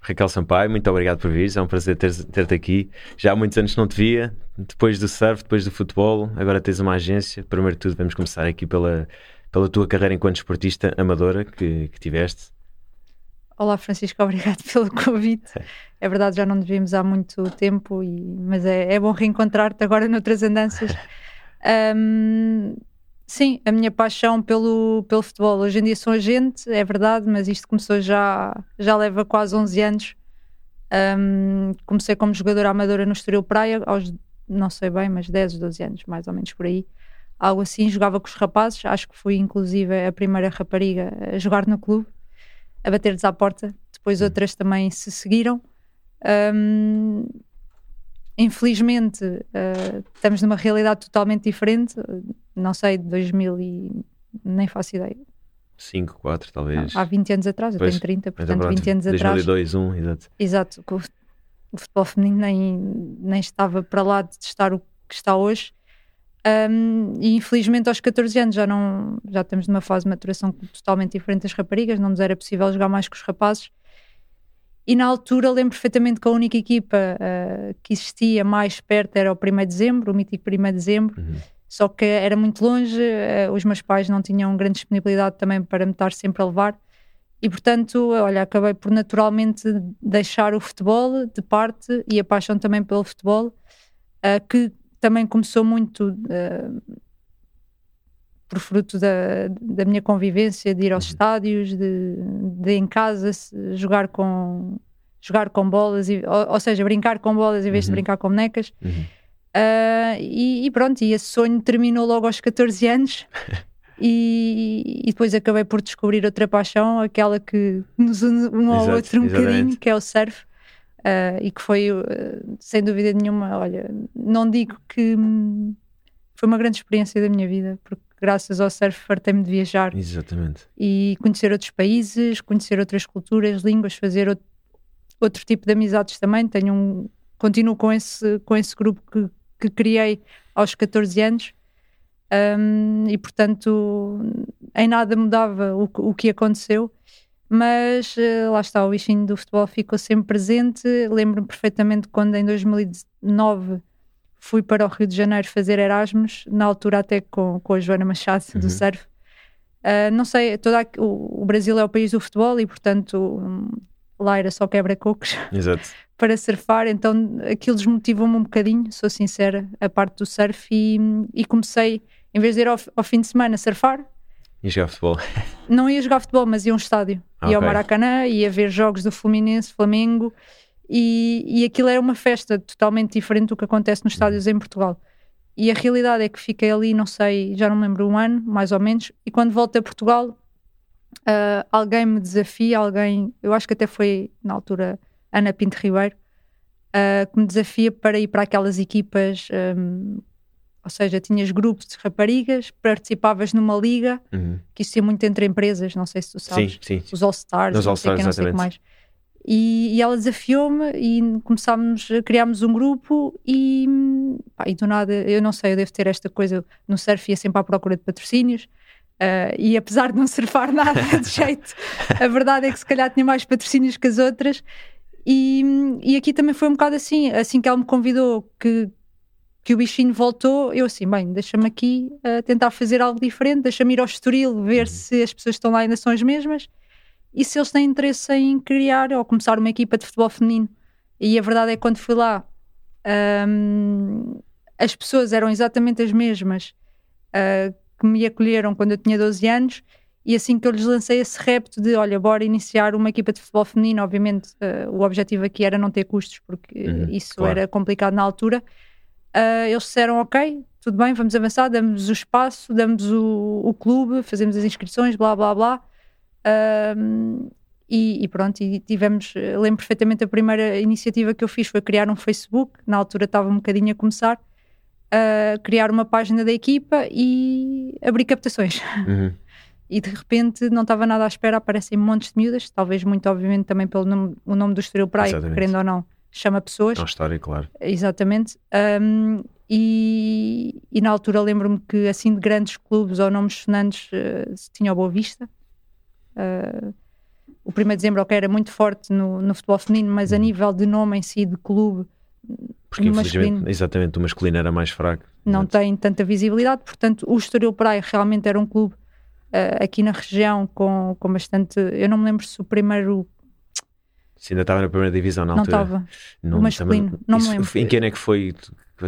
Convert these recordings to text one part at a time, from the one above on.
Raquel Sampaio, muito obrigado por vir, é um prazer ter-te ter aqui. Já há muitos anos não te via, depois do surf, depois do futebol, agora tens uma agência. Primeiro de tudo, vamos começar aqui pela, pela tua carreira enquanto esportista amadora que, que tiveste. Olá Francisco, obrigado pelo convite. É verdade, já não nos vimos há muito tempo, e, mas é, é bom reencontrar-te agora noutras andanças. Um, sim, a minha paixão pelo, pelo futebol. Hoje em dia sou agente, é verdade, mas isto começou já, já leva quase 11 anos. Um, comecei como jogadora amadora no Estoril Praia, aos não sei bem, mas 10, 12 anos, mais ou menos por aí. Algo assim, jogava com os rapazes, acho que fui inclusive a primeira rapariga a jogar no clube, a bater-lhes à porta. Depois outras também se seguiram. Um, infelizmente, uh, estamos numa realidade totalmente diferente não sei, de 2000 e nem faço ideia. 5, 4 talvez. Não, há 20 anos atrás, pois, eu tenho 30, portanto 20 anos 2002, atrás. 2002, 1, exato. Exato, o, futebol feminino nem, nem estava para lá de estar o que está hoje. Um, e infelizmente aos 14 anos já não já estamos numa fase de maturação totalmente diferente das raparigas, não nos era possível jogar mais com os rapazes. E na altura lembro perfeitamente que a única equipa uh, que existia mais perto era o 1 de dezembro, o mítico 1 de dezembro. Uhum só que era muito longe, uh, os meus pais não tinham grande disponibilidade também para me estar sempre a levar. E portanto, olha, acabei por naturalmente deixar o futebol de parte e a paixão também pelo futebol, uh, que também começou muito uh, por fruto da, da minha convivência, de ir aos uhum. estádios, de, de em casa jogar com jogar com bolas, e, ou, ou, seja, brincar com bolas em vez uhum. de brincar com bonecas. Uhum. Uh, e, e, pronto, e esse sonho terminou logo aos 14 anos. e, e, depois acabei por descobrir outra paixão, aquela que nos une um ao outro um exatamente. bocadinho, que é o surf. Uh, e que foi, uh, sem dúvida nenhuma, olha, não digo que hum, foi uma grande experiência da minha vida, porque graças ao surf fartei-me de viajar. Exatamente. E conhecer outros países, conhecer outras culturas, línguas, fazer outro, outro tipo de amizades também. Tenho um, continuo com esse, com esse grupo que, que criei aos 14 anos um, e portanto em nada mudava o, o que aconteceu mas uh, lá está, o bichinho do futebol ficou sempre presente. Lembro-me perfeitamente quando em 2009 fui para o Rio de Janeiro fazer Erasmus, na altura até com, com a Joana Machado uhum. do surf. Uh, não sei, toda a, o, o, Brasil é o país do futebol e portanto um, lá era só quebra-cocos. Para surfar, então aquilo desmotivou-me um bocadinho, sou sincera, a parte do surf e, e comecei, em vez de ir ao, ao, fim de semana surfar. E jogar futebol? Não ia jogar futebol, mas ia a um estádio. Ia ao Maracanã, ia ver jogos do Fluminense, Flamengo, e, e aquilo era uma festa totalmente diferente do que acontece nos estádios em Portugal. E a realidade é que fiquei ali, não sei, já não me lembro, um ano, mais ou menos, e quando volto a Portugal, uh, alguém me desafia, alguém, eu acho que até foi na altura Ana Pinto Ribeiro, uh, que me desafia para ir para aquelas equipas, um, ou seja, tinhas grupos de raparigas, participavas numa liga, uhum. que isso é muito entre empresas, não sei se tu sabes, sim, sim. os All-Stars, não, sei que, não sei o que mais. E, e ela desafiou-me e começámos, criámos um grupo e, pá, e do nada, eu não sei, eu devo ter esta coisa, no surf ia sempre à procura de patrocínios, Uh, e apesar de não surfar nada de jeito, a verdade é que se calhar tinha mais patrocínios que as outras. E, e aqui também foi um bocado assim, assim que ela me convidou que, que o bichinho voltou, eu assim, bem, deixa-me aqui uh, tentar fazer algo diferente, deixa-me ir ao Estoril, ver uhum. se as pessoas que estão lá ainda são as mesmas e se eles têm interesse em criar ou começar uma equipa de futebol feminino. E a verdade é que quando fui lá, um, as pessoas eram exatamente as mesmas uh, que me acolheram quando eu tinha 12 anos e assim que eu lhes lancei esse repto de olha, bora iniciar uma equipa de futebol feminino, obviamente uh, o objetivo aqui era não ter custos, porque uhum, isso claro. era complicado na altura. Uh, eles disseram ok, tudo bem, vamos avançar, damos o espaço, damos o, o clube, fazemos as inscrições, blá blá blá. Uh, e, e, pronto, e tivemos, lembro perfeitamente a primeira iniciativa que eu fiz foi criar um Facebook, na altura estava um bocadinho a começar, uh, criar uma página da equipa e abrir captações. Uhum. e de repente não estava nada à espera, aparecem montes de miúdas, talvez muito obviamente também pelo nome, o nome do Estoril Praia, Exatamente. querendo ou não, chama pessoas. É uma história, claro. Exatamente. Um, e, e na altura lembro-me que assim de grandes clubes ou nomes sonantes uh, tinha o Boa Vista. Uh, o 1 de dezembro ok, era muito forte no, no futebol feminino, mas a Uhum. nível de nome em si, de clube, Porque no infelizmente, masculino exatamente, o masculino era mais fraco. não tem tanta visibilidade. Portanto, o Estoril Praia realmente era um clube uh, aqui na região com, com bastante. Eu não me lembro se o primeiro Se ainda estava na primeira divisão na não altura. estava. Não, o masculino, também- não me isso- lembro. Em que ano é que foi?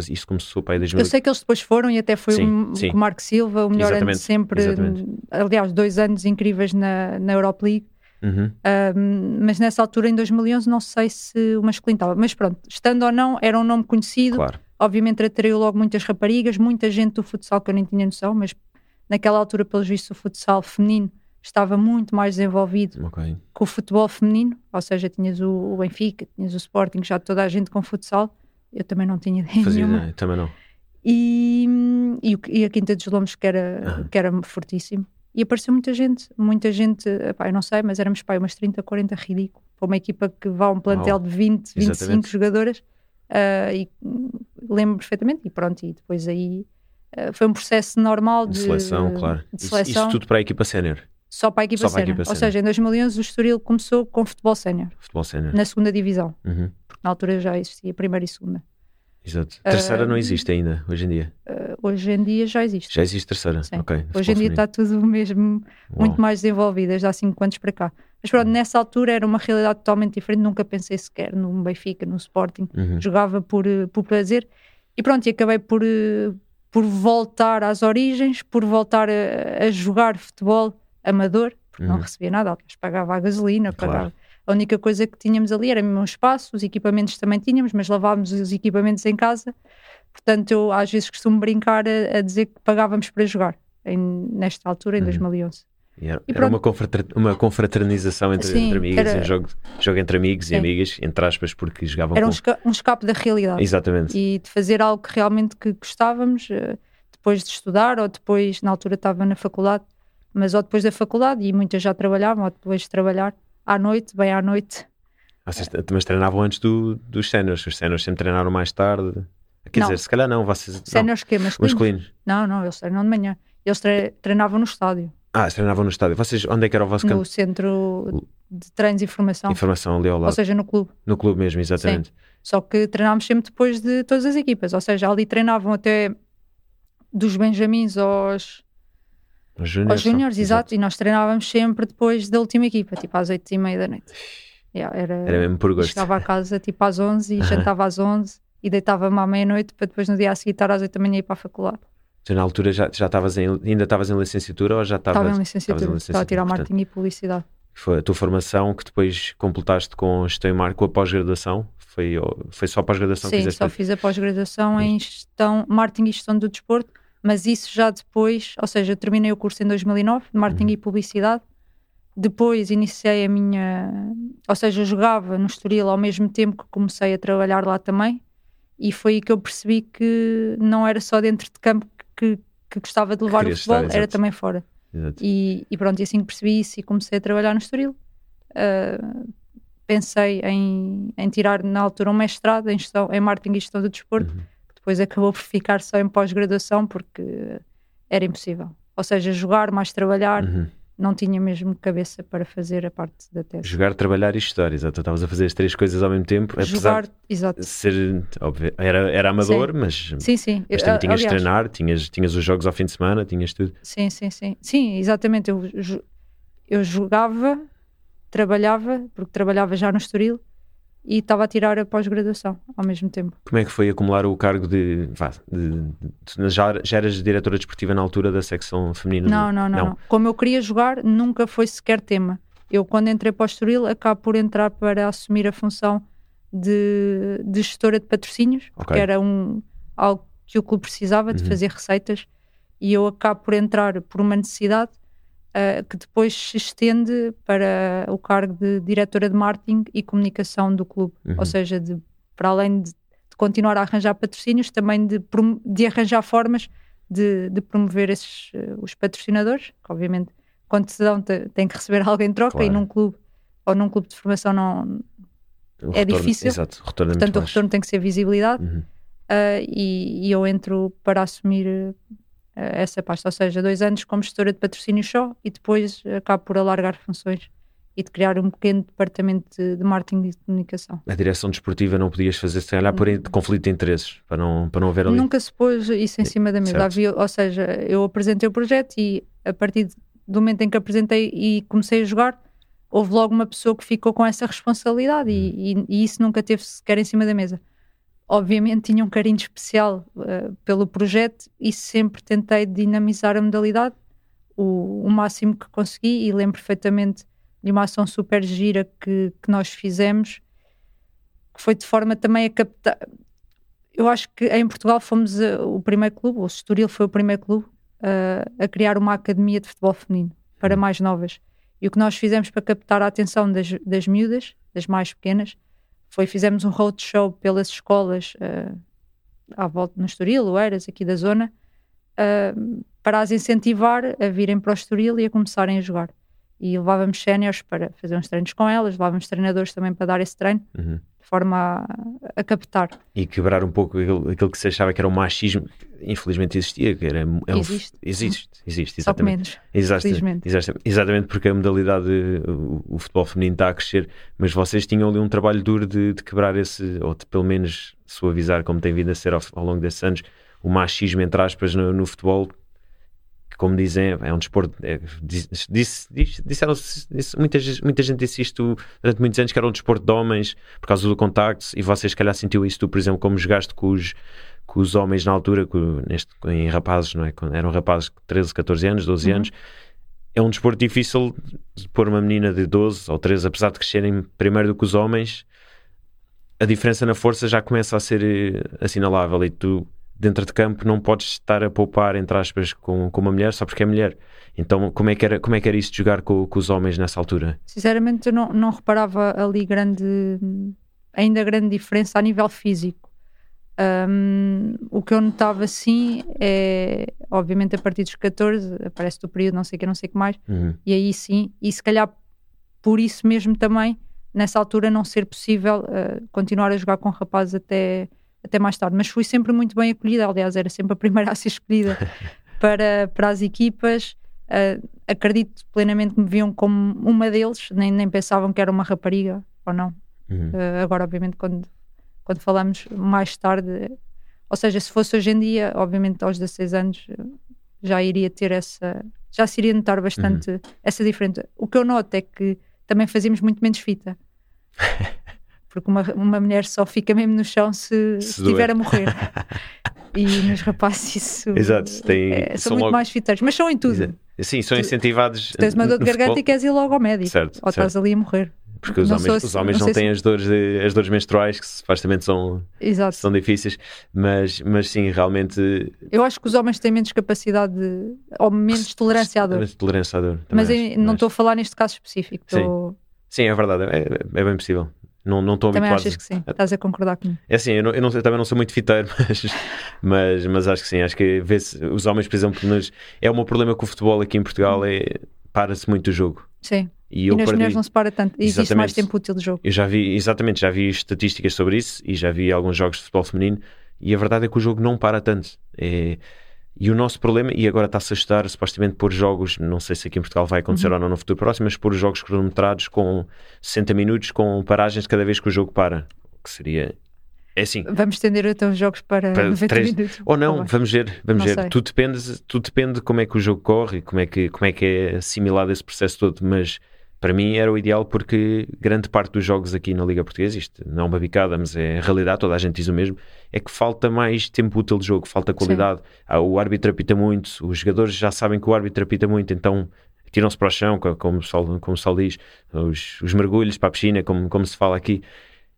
Isso começou para aí 2000? Eu sei que eles depois foram e até foi Sim, um, sim. com o Marco Silva, o melhor ano de Exatamente, sempre. exatamente. Aliás, dois anos incríveis na, na Europa League. Uhum. Um, mas nessa altura, em 2011, não sei se o masculino estava. Mas pronto, estando ou não, era um nome conhecido. Claro. Obviamente atraiu logo muitas raparigas, muita gente do futsal que eu nem tinha noção, mas naquela altura, pelos vistos, o futsal feminino estava muito mais desenvolvido Ok. com o futebol feminino, ou seja, tinhas o, o Benfica, tinhas o Sporting, já toda a gente com futsal. Eu também não tinha ideia Fazia nenhuma. ideia, também não. E, e, e a Quinta dos Lombos, que era, Aham. que era fortíssimo. E apareceu muita gente, muita gente, epá, eu não sei, mas éramos pá, umas 30, 40, ridículo. Para uma equipa que vá a um plantel Uau. de 20, 25 Exatamente. jogadoras. ah, e hum, lembro perfeitamente. E pronto, e depois aí ah, foi um processo normal de, De seleção, claro. de Isso- seleção, Isso, tudo para a equipa sénior, só para a equipa sénior. Ou seja, em 2011 o Estoril começou com futebol sénior, futebol sénior. na segunda divisão, Uhum. porque na altura já existia primeira e segunda. Exato. Terceira Ah, não existe ainda, hoje em dia. Ah, hoje em dia já existe. Já existe terceira. Sim. Ok. Hoje em dia está tudo mesmo muito Uau. mais desenvolvido, desde há 5 anos para cá. Mas pronto, nessa altura era uma realidade totalmente diferente, nunca pensei sequer no Benfica, no Sporting, Uhum. jogava por, eh, por prazer e pronto, e acabei por, eh, por voltar às origens, por voltar a, a jogar futebol amador, porque não Uhum. recebia nada, aliás, pagava a gasolina, Claro. pagava. A única coisa que tínhamos ali era mesmo um espaço, os equipamentos também tínhamos, mas lavávamos os equipamentos em casa. Portanto, eu às vezes costumo brincar a, a dizer que pagávamos para jogar, em- nesta altura, em Uhum. 2011. E era E era uma, confrater- uma confraternização entre, Sim, entre amigas, era- um jogo, jogo entre amigos Sim. e amigas, entre aspas, porque jogavam Era um, com. esca- um escape da realidade. Exatamente. e de fazer algo que realmente que gostávamos eh, depois de estudar ou depois, na altura estava na faculdade, mas ou depois da faculdade e muitas já trabalhavam ou depois de trabalhar à noite, bem à noite. Vocês, mas treinavam antes do, dos séniores. Os séniores sempre treinaram mais tarde. Quer Não. dizer, se calhar não, vocês. Séniores que masculinos? Masculinos. Não, não, eles treinam de manhã. Eles tre- treinavam no estádio, Ah, se treinavam no estádio. Vocês, onde é que era o vosso campo? no centro de treinos e formação, Informação ali ao ou lado. seja, no clube. No clube mesmo, exatamente. Só que treinámos sempre depois de todas as equipas, ou seja, ali treinavam até dos benjamins aos, Os júniores. só. exato, e nós treinávamos sempre depois da última equipa, tipo às oito e meia da noite. Yeah, era, Era mesmo por gosto. Chegava a casa tipo às 11 e jantava às 11 e deitava-me à meia-noite para depois no dia a seguir estar às 8 da manhã e ir para a faculdade. Tu, na altura já, já estavas em, ainda estavas em licenciatura ou já estavas? Estava em estavas licenciatura, estava a tirar portanto, marketing e publicidade. Foi a tua formação que depois completaste com gestão e marketing, com a pós-graduação? Foi, foi só a pós-graduação que Sim, fizeste? só fiz a pós-graduação em gestão, marketing e gestão do desporto, mas isso já depois, ou seja, eu terminei o curso em 2009, de marketing Uhum. e publicidade. Depois iniciei a minha, ou seja, eu jogava no Estoril ao mesmo tempo que comecei a trabalhar lá também, e foi aí que eu percebi que não era só dentro de campo que, que gostava de levar o futebol, estar, era também fora. E, e pronto, e assim que percebi isso e comecei a trabalhar no Estoril. Uh, pensei em, em tirar na altura um mestrado em, gestão, em marketing e gestão do desporto, Uhum. Depois acabou por ficar só em pós-graduação porque era impossível. Ou seja, jogar mais trabalhar, Uhum. não tinha mesmo cabeça para fazer a parte da tese. Jogar, trabalhar e estudar, exato. Estavas a fazer as três coisas ao mesmo tempo, apesar Jogar, exato. de ser, óbvio, era, era amador, mas, Sim, sim. mas também tinhas de treinar, tinhas, tinhas os jogos ao fim de semana, tinhas tudo. Sim, sim, sim. Sim, exatamente. Eu, eu jogava, trabalhava, porque trabalhava já no Estoril, e estava a tirar a pós-graduação ao mesmo tempo. Como é que foi acumular o cargo de. Vá, já, já eras diretora desportiva na altura da secção feminina? Não, não, não, não. Como eu queria jogar, nunca foi sequer tema. Eu, quando entrei para o Estoril, acabo por entrar para assumir a função de, de gestora de patrocínios, porque Ok. era um, algo que o clube precisava de Uhum. fazer receitas, e eu acabo por entrar por uma necessidade ah, que depois se estende para o cargo de diretora de marketing e comunicação do clube. Uhum. Ou seja, de, para além de, de continuar a arranjar patrocínios, também de, de arranjar formas de, de promover esses, eh, os patrocinadores, que obviamente quando se dão, tem que receber alguém em troca claro. e num clube ou num clube de formação não o é retorno, difícil. Exato, o retorno é Portanto, o retorno tem que ser visibilidade uhum. uh, e, e, eu entro para assumir essa pasta, ou seja, dois anos como gestora de patrocínio só e depois acabo por alargar funções e de criar um pequeno departamento de, de marketing e de comunicação. A direção desportiva não podias fazer sem olhar por conflito de interesses, para não, para não haver ali. Nunca se pôs isso em cima da mesa. Havia, ou seja, eu apresentei o projeto e a partir do momento em que apresentei e comecei a jogar, houve logo uma pessoa que ficou com essa responsabilidade e, e, e isso nunca teve sequer em cima da mesa. Obviamente tinha um carinho especial uh, pelo projeto e sempre tentei dinamizar a modalidade o, o, máximo que consegui e lembro perfeitamente de uma ação super gira que, que nós fizemos que foi de forma também a captar eu acho que em Portugal fomos uh, o primeiro clube, o Estoril foi o primeiro clube uh, a criar uma academia de futebol feminino para mais novas. E o que nós fizemos para captar a atenção das, das miúdas, das mais pequenas, foi fizemos um roadshow pelas escolas uh, à volta no Estoril, Oeiras, aqui da zona, uh, para as incentivar a virem para o Estoril e a começarem a jogar. E levávamos séniores para fazer uns treinos com elas, levávamos treinadores também para dar esse treino. Uhum forma a, a, captar. E quebrar um pouco aquilo, aquilo, que se achava que era o machismo, infelizmente existia, que era, é existe. Um, existe, existe, exatamente. Só menos, exatamente, exatamente, exatamente, porque a modalidade, o, o, futebol feminino está a crescer, mas vocês tinham ali um trabalho duro de, de quebrar esse, ou de pelo menos suavizar, como tem vindo a ser ao, ao longo desses anos, o machismo, entre aspas, no, no futebol, como dizem, é um desporto. É, disse, disse, disseram, disse, muita, muita gente disse isto durante muitos anos que era um desporto de homens por causa do contacto, e vocês, se calhar, sentiu isso, tu, por exemplo, como jogaste com os, com os homens na altura, com, neste, em rapazes, não é? eram rapazes de 13, 14 anos, 12 uhum. anos. É um desporto difícil de pôr uma menina de 12 ou 13, apesar de crescerem primeiro do que os homens, a diferença na força já começa a ser eh, assinalável e tu dentro de campo não podes estar a poupar, entre aspas, com, com uma mulher só porque é mulher. Então, como é que era, como é que era isso de jogar com, com os homens nessa altura? Sinceramente, eu não, não reparava ali grande, ainda grande diferença a nível físico. Um, o que eu notava sim é, obviamente, a partir dos 14, aparece do período, não sei o que, não sei o que mais, uhum. e aí sim, e se calhar por isso mesmo também, nessa altura, não ser possível uh, continuar a jogar com rapazes até até mais tarde, mas fui sempre muito bem acolhida, aliás, era sempre a primeira a ser escolhida para, para as equipas. Uh, acredito plenamente que me viam como uma deles, nem, nem pensavam que era uma rapariga ou não. Uhum. Uh, agora, obviamente, quando, quando falamos mais tarde, ou seja, se fosse hoje em dia, obviamente aos 16 anos já iria ter essa, já se iria notar bastante uhum. essa diferença. O que eu noto é que também fazíamos muito menos fita. porque uma, uma mulher só fica mesmo no chão se, se estiver a morrer. e nos rapazes isso Exato, tem, é, são, muito logo... mais fiteiros, mas são em tudo. Exato. Sim, são incentivados. Tu tens uma dor de garganta futebol. e queres ir logo ao médico, certo, ou estás ali a morrer. Porque os não homens, os homens não, não têm se... as, dores de, as dores menstruais que supostamente são, Exato. são difíceis, mas, mas sim, realmente. Eu acho que os homens têm menos capacidade de, ou menos tolerância à dor. Menos tolerância à dor. Mas acho, não estou a falar neste caso específico. Sim. sim, é verdade, é, é bem possível. Não, não estou também habituado. achas que sim? Estás a concordar comigo? É assim, eu, não, eu, não, eu também não sou muito fiteiro, mas, mas, mas acho que sim. Acho que vê os homens, por exemplo, nos, é meu problema com o futebol aqui em Portugal, é para-se muito o jogo. Sim. E, e nas perdi... mulheres não se para tanto, existe exatamente. mais tempo útil de jogo. Eu já vi, exatamente, já vi estatísticas sobre isso e já vi alguns jogos de futebol feminino e a verdade é que o jogo não para tanto. É, e o nosso problema, e agora está-se a estudar supostamente por jogos, não sei se aqui em Portugal vai acontecer uhum. ou não no futuro próximo, mas por jogos cronometrados com 60 minutos, com paragens cada vez que o jogo para. Que seria. É assim. Vamos estender então os jogos para, para 90 três... minutos. Ou não, oh, vamos ver, vamos ver. Tudo depende, tudo depende de como é que o jogo corre, como é que, como é, que é assimilado esse processo todo, mas para mim era o ideal porque grande parte dos jogos aqui na Liga Portuguesa, isto não é uma bicada, mas é a realidade, toda a gente diz o mesmo, é que falta mais tempo útil de jogo, falta qualidade. Ah, o árbitro apita muito, os jogadores já sabem que o árbitro apita muito, então tiram-se para o chão, como o Sol, como o Sol diz, os, os mergulhos para a piscina, como, como se fala aqui.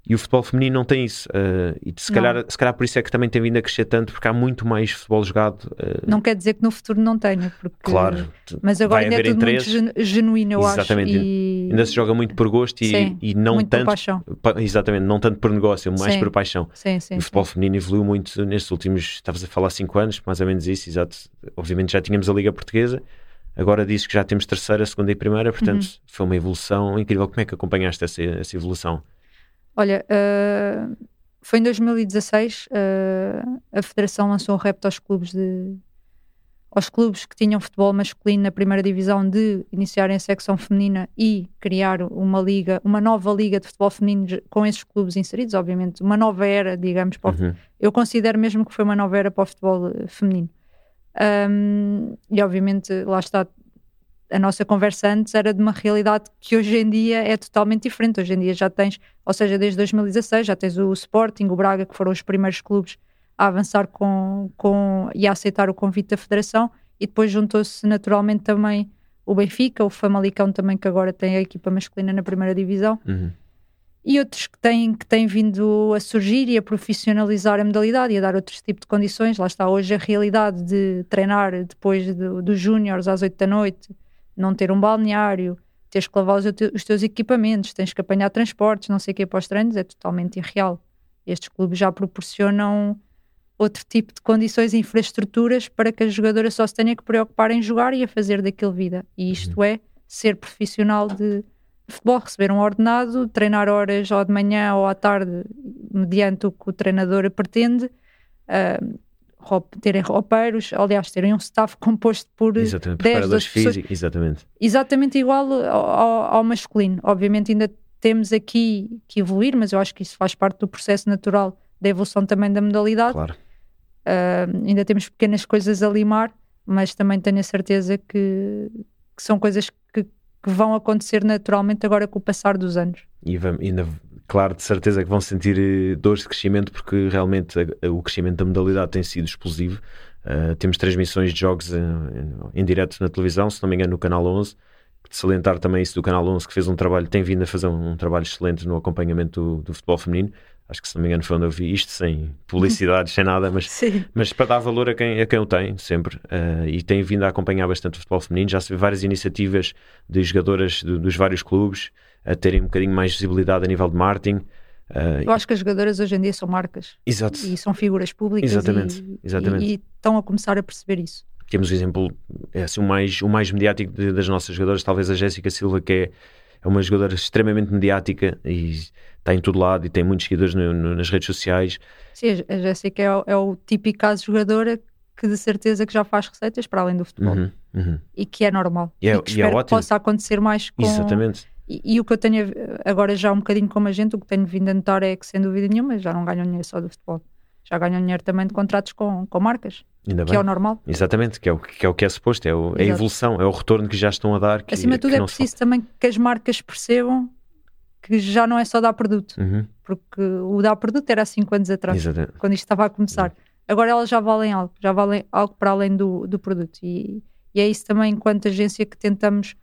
E o futebol feminino não tem isso. Uh, e se calhar, se calhar por isso é que também tem vindo a crescer tanto, porque há muito mais futebol jogado. Uh, não quer dizer que no futuro não tenha, porque... Claro. Mas agora ainda é tudo interesse. muito genuíno, eu exatamente. acho. E... Ainda se joga muito por gosto e, sim, e não tanto... Por paixão. Exatamente, não tanto por negócio, mais sim. por paixão. Sim, sim, o futebol feminino evoluiu muito nestes últimos, estavas a falar, 5 anos, mais ou menos isso, exato. Obviamente já tínhamos a Liga Portuguesa, Agora disse que já temos terceira, segunda e primeira, portanto uhum. foi uma evolução incrível. Como é que acompanhaste essa, essa evolução? Olha, uh, foi em 2016 uh, a Federação lançou um repto aos clubes de aos clubes que tinham futebol masculino na primeira divisão de iniciarem a secção feminina e criar uma liga, uma nova liga de futebol feminino com esses clubes inseridos, obviamente, uma nova era, digamos, uhum. eu considero mesmo que foi uma nova era para o futebol eh, feminino. Um, e obviamente, lá está, a nossa conversa antes era de uma realidade que hoje em dia é totalmente diferente. Hoje em dia já tens, ou seja, desde 2016 já tens o Sporting, o Braga, que foram os primeiros clubes a avançar com, com e a aceitar o convite da Federação, e depois juntou-se naturalmente também o Benfica, o Famalicão também, que agora tem a equipa masculina na primeira divisão. Uhum e outros que têm, que têm vindo a surgir e a profissionalizar a modalidade e a dar outros tipos de condições. Lá está hoje a realidade de treinar depois dos do júniores às 8 da noite, não ter um balneário, teres que lavar os, os, teus equipamentos, tens que apanhar transportes, não sei o que para os treinos, é totalmente irreal. Estes clubes já proporcionam outro tipo de condições e infraestruturas para que a jogadora só se tenha que preocupar em jogar e a fazer daquilo vida. E isto uhum. é ser profissional de futebol, receber um ordenado, treinar horas ou de manhã ou à tarde, mediante o que o treinador pretende, uh, terem roupeiros, aliás, terem um staff composto por exatamente, 10, 12 físicos, exatamente. Exatamente igual ao, ao, masculino. Obviamente ainda temos aqui que evoluir, mas eu acho que isso faz parte do processo natural da evolução também da modalidade. Claro. Uh, ainda temos pequenas coisas a limar, mas também tenho a certeza que, que são coisas que que vão acontecer naturalmente agora com o passar dos anos. E, vamos, na, claro, de certeza que vão sentir eh, dores de crescimento, porque realmente a, a, o crescimento da modalidade tem sido explosivo. Uh, temos transmissões de jogos em, em, em, direto na televisão, se não me engano, no Canal 11. De salientar também isso do Canal 11, que fez um trabalho, tem vindo a fazer um, um trabalho excelente no acompanhamento do, do futebol feminino acho que se não me engano foi onde eu vi isto, sem publicidade, sem nada, mas, mas para dar valor a quem, a quem o tem, sempre. Uh, e tem vindo a acompanhar bastante o futebol feminino. Já se vê várias iniciativas de jogadoras de, dos vários clubes a terem um bocadinho mais visibilidade a nível de marketing. Uh, eu acho que as jogadoras hoje em dia são marcas exato. e são figuras públicas exatamente, e, exatamente. E, e, estão a começar a perceber isso. Temos o exemplo, é assim, o, mais, o mais mediático de, das nossas jogadoras, talvez a Jéssica Silva, que é, é uma jogadora extremamente mediática e está em todo lado e tem muitos seguidores no, no, nas redes sociais. Sim, a Jéssica é, é, o típico caso de jogadora que de certeza que já faz receitas para além do futebol uhum, uhum. e que é normal e, é, e que e é espero é que possa acontecer mais com... Exatamente. E, e, o que eu tenho agora já um bocadinho como a gente, o que tenho vindo a notar é que sem dúvida nenhuma já não ganham dinheiro só do futebol já ganham dinheiro também de contratos com, com marcas, Ainda que bem. é o normal. Exatamente, que é o que é, o que é suposto, é, o, é a evolução, é o retorno que já estão a dar. Que, Acima de tudo é preciso também que as marcas percebam que já não é só dar produto, uhum. porque o dar produto era há 5 anos atrás, Exatamente. quando isto estava a começar. Uhum. Agora elas já valem algo, já valem algo para além do, do produto. E, e é isso também, enquanto agência, que tentamos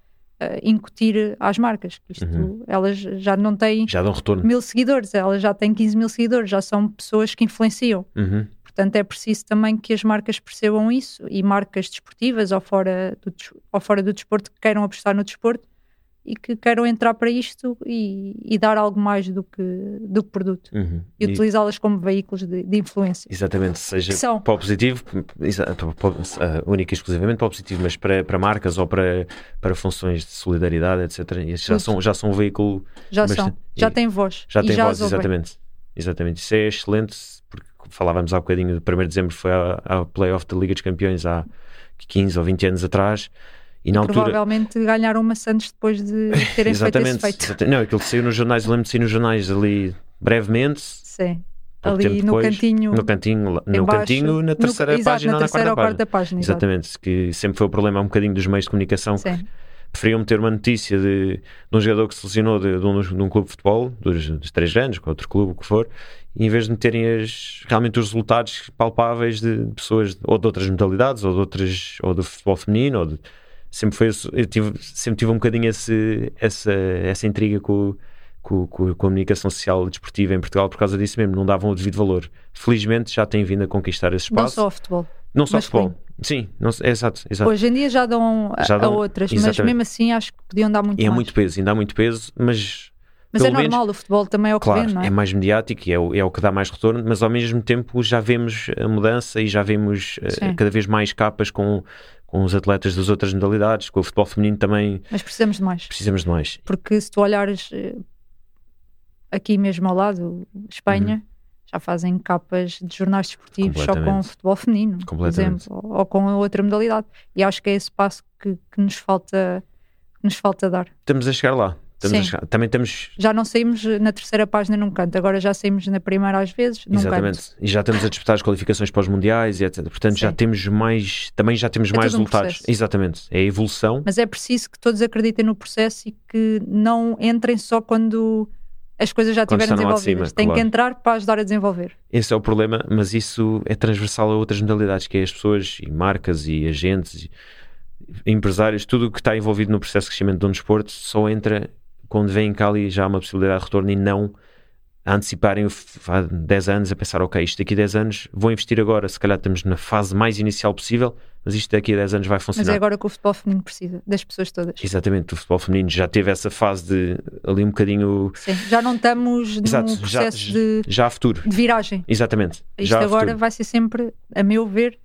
incutir às marcas. Isto, uhum. elas já não têm já dão retorno. mil seguidores, elas já têm 15 mil seguidores, já são pessoas que influenciam. Uhum. Portanto, é preciso também que as marcas percebam isso e marcas desportivas ou fora do, ou fora do desporto que queiram apostar no desporto e que queiram entrar para isto e, e dar algo mais do que, do produto uhum. e, e utilizá-las como veículos de, de, influência. Exatamente, seja para o positivo, única e exclusivamente para o positivo, mas para, para marcas ou para, para funções de solidariedade, etc. Já são, já são um veículo. Já bastante, são, já têm voz. Já têm voz, exatamente. Exatamente, isso é excelente, porque falávamos há bocadinho, do 1 de dezembro foi a, a playoff da Liga dos Campeões há 15 ou 20 anos atrás e, na altura... provavelmente ganharam maçãs depois de terem feito esse feito. Exatamente. Não, aquilo que saiu nos jornais, lembro de sair nos jornais ali brevemente. Sim. Ali no depois, cantinho. No cantinho, no cantinho, na terceira no, página na ou na quarta, página. página exatamente. Que sempre foi o problema um bocadinho dos meios de comunicação. Sim. preferiam meter uma notícia de, de um jogador que se lesionou de, de, um, de um clube de futebol, dos, dos três anos, com outro clube, o que for, e em vez de meterem as, realmente os resultados palpáveis de pessoas ou de outras modalidades, ou de outras, ou do futebol feminino, ou de, sempre foi eu tive, sempre tive um bocadinho esse, essa, essa intriga com, com, com, a comunicação social desportiva em Portugal por causa disso mesmo, não davam o devido valor. Felizmente já têm vindo a conquistar esse espaço. Não só futebol. Não só futebol. Sim, não, é, exato, exato. Hoje em dia já dão, já dão a outras, exatamente. mas mesmo assim acho que podiam dar muito e é mais. Muito peso, ainda há muito peso, mas mas é normal, menos, o futebol também é o que claro, vê, não é? é mais mediático e é o, é o que dá mais retorno, mas ao mesmo tempo já vemos a mudança e já vemos uh, cada vez mais capas com, com os atletas das outras modalidades, com o futebol feminino também. Mas precisamos de mais. Precisamos de mais. Porque se tu olhares eh, aqui mesmo ao lado, Espanha, uhum. já fazem capas de jornais desportivos só com futebol feminino, por exemplo, ou, ou, com outra modalidade. E acho que é esse passo que, que nos falta que nos falta dar. Estamos a chegar lá. Chegar. Também temos. Já não saímos na terceira página num canto, agora já saímos na primeira às vezes. Num Exatamente. Canto. E já estamos a disputar as qualificações para os mundiais e etc. Portanto, Sim. já temos mais. Também já temos é mais resultados. Um Exatamente. É a evolução. Mas é preciso que todos acreditem no processo e que não entrem só quando as coisas já estiverem desenvolvidas. Tem claro. que entrar para ajudar a desenvolver. Esse é o problema, mas isso é transversal a outras modalidades, que é as pessoas e marcas e agentes, e empresários, tudo o que está envolvido no processo de crescimento de um desporto só entra quando vem cá ali já uma possibilidade de retorno e não anteciparem há 10 anos a pensar, ok, isto daqui a 10 anos vou investir agora, se calhar estamos na fase mais inicial possível, mas isto daqui a 10 anos vai funcionar. Mas é agora que o futebol feminino precisa, das pessoas todas. Exatamente, o futebol feminino já teve essa fase de ali um bocadinho. Sim, já não estamos Exato, num processo já, de, já futuro. de viragem. Exatamente. Isto agora vai ser sempre, a meu ver,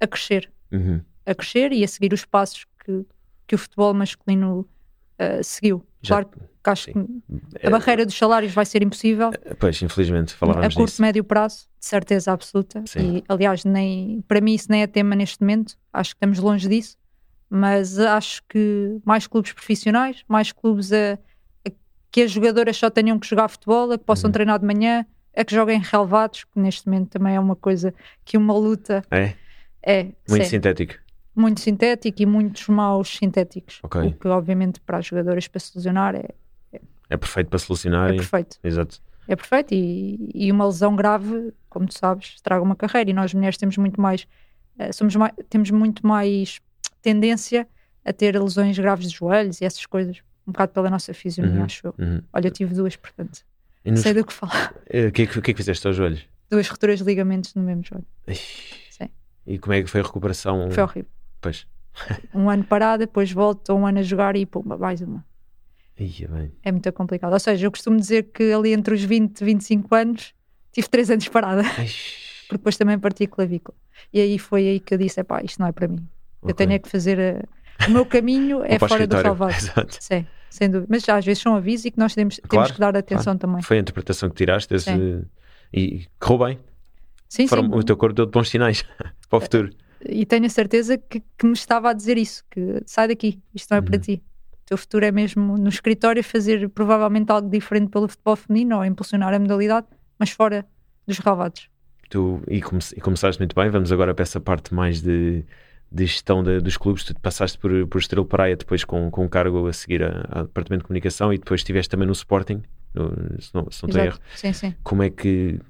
a crescer. Uhum. A crescer e a seguir os passos que, que o futebol masculino uh, seguiu. Já, claro que acho que a barreira dos salários vai ser impossível. Eh, pois, infelizmente, falávamos A curto, e médio prazo, de certeza absoluta. Sim. E, aliás, nem, para mim isso nem é tema neste momento. Acho que estamos longe disso. Mas acho que mais clubes profissionais, mais clubes a, a que as jogadoras só tenham que jogar futebol, a que possam uhum. treinar de manhã, a que joguem relevados, que neste momento também é uma coisa que uma luta. É? É. Muito sim. sintético muito sintético e muitos maus sintéticos. Okay. O que, obviamente, para as jogadoras para solucionar é. É, é perfeito para solucionar. É perfeito. Exato. É perfeito. E, e, uma lesão grave, como tu sabes, estraga uma carreira. E nós mulheres temos muito mais. Uh, somos mais, temos muito mais tendência a ter lesões graves de joelhos e essas coisas. Um bocado pela nossa fisionomia, uhum, acho eu. Uhum. Olha, eu tive duas, portanto. Nos... Sei do que falar. Eh, o que, é que, que, é que fizeste aos joelhos? Duas rupturas de ligamentos no mesmo joelho. Sim. E como é que foi a recuperação? Foi horrível. Pois. um ano parado, depois volto um ano a jogar e pumba, mais uma. Ia bem. É muito complicado. Ou seja, eu costumo dizer que ali entre os 20 e 25 anos tive 3 anos parada. Porque depois também parti a clavícula. E aí foi aí que eu disse: pá, isto não é para mim. Okay. Eu tenho é que fazer. A... O meu caminho é fora do salvado. Sim, sem dúvida. Mas já às vezes são avisos e que nós temos, claro, temos que dar atenção claro. também. Foi a interpretação que tiraste desse... e correu bem. Sim, Foram, sim. O teu corpo deu de bons sinais para o futuro e tenho a certeza que, que, me estava a dizer isso: que sai daqui, isto não é uhum. para ti. O teu futuro é mesmo no escritório fazer provavelmente algo diferente pelo futebol feminino ou impulsionar a modalidade, mas fora dos ravados. Tu, e, come, e começaste muito bem, vamos agora para essa parte mais de, de gestão de, dos clubes. Tu passaste por, por Estrela Praia depois com, com um cargo a seguir ao Departamento de Comunicação e depois estiveste também no Sporting, no, se não, se não erro. Sim, sim. Como é que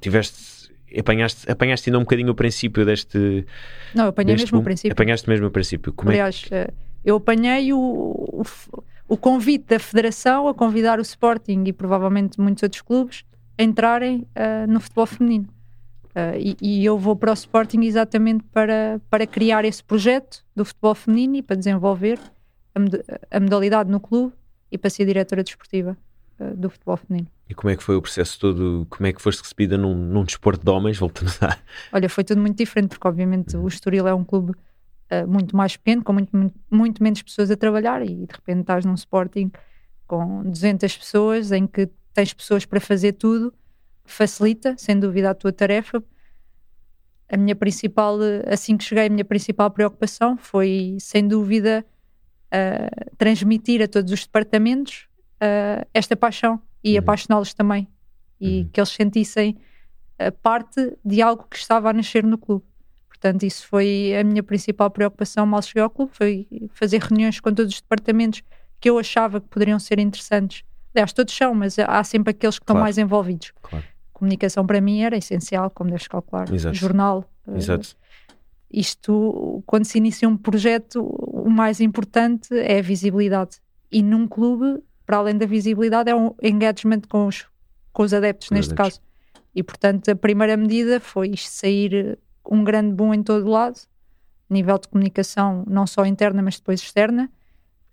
tiveste apanhaste, apanhaste ainda um bocadinho o princípio deste. Não, eu apanhei mesmo boom. o princípio. Apanhaste mesmo o princípio. Como Aliás, é que... Eh, eu apanhei o, o, o, convite da Federação a convidar o Sporting e provavelmente muitos outros clubes a entrarem uh, no futebol feminino. Uh, e, e, eu vou para o Sporting exatamente para, para criar esse projeto do futebol feminino e para desenvolver a, a modalidade no clube e para ser diretora desportiva do futebol feminino. E como é que foi o processo todo? Como é que foste recebida num, num desporto de homens? Voltamos a. Olha, foi tudo muito diferente, porque obviamente o Estoril é um clube uh, muito mais pequeno, com muito, muito, muito, menos pessoas a trabalhar, e de repente estás num Sporting com 200 pessoas, em que tens pessoas para fazer tudo, facilita, sem dúvida, a tua tarefa. A minha principal, assim que cheguei, a minha principal preocupação foi, sem dúvida, uh, transmitir a todos os departamentos uh, esta paixão e uhum. apaixoná-los também e uhum. que eles sentissem parte de algo que estava a nascer no clube. Portanto, isso foi a minha principal preocupação mal cheguei ao clube, foi fazer reuniões com todos os departamentos que eu achava que poderiam ser interessantes. Aliás, todos são, mas há sempre aqueles que claro. estão mais envolvidos. Claro. Comunicação para mim era essencial, como deves calcular. Exato. Jornal. Eh, Exato. Isto, quando se inicia um projeto, o mais importante é a visibilidade. E num clube para além da visibilidade, é um engagement com os, com os adeptos, neste adeptos. caso. E, portanto, a primeira medida foi sair um grande boom em todo lado, nível de comunicação, não só interna, mas depois externa,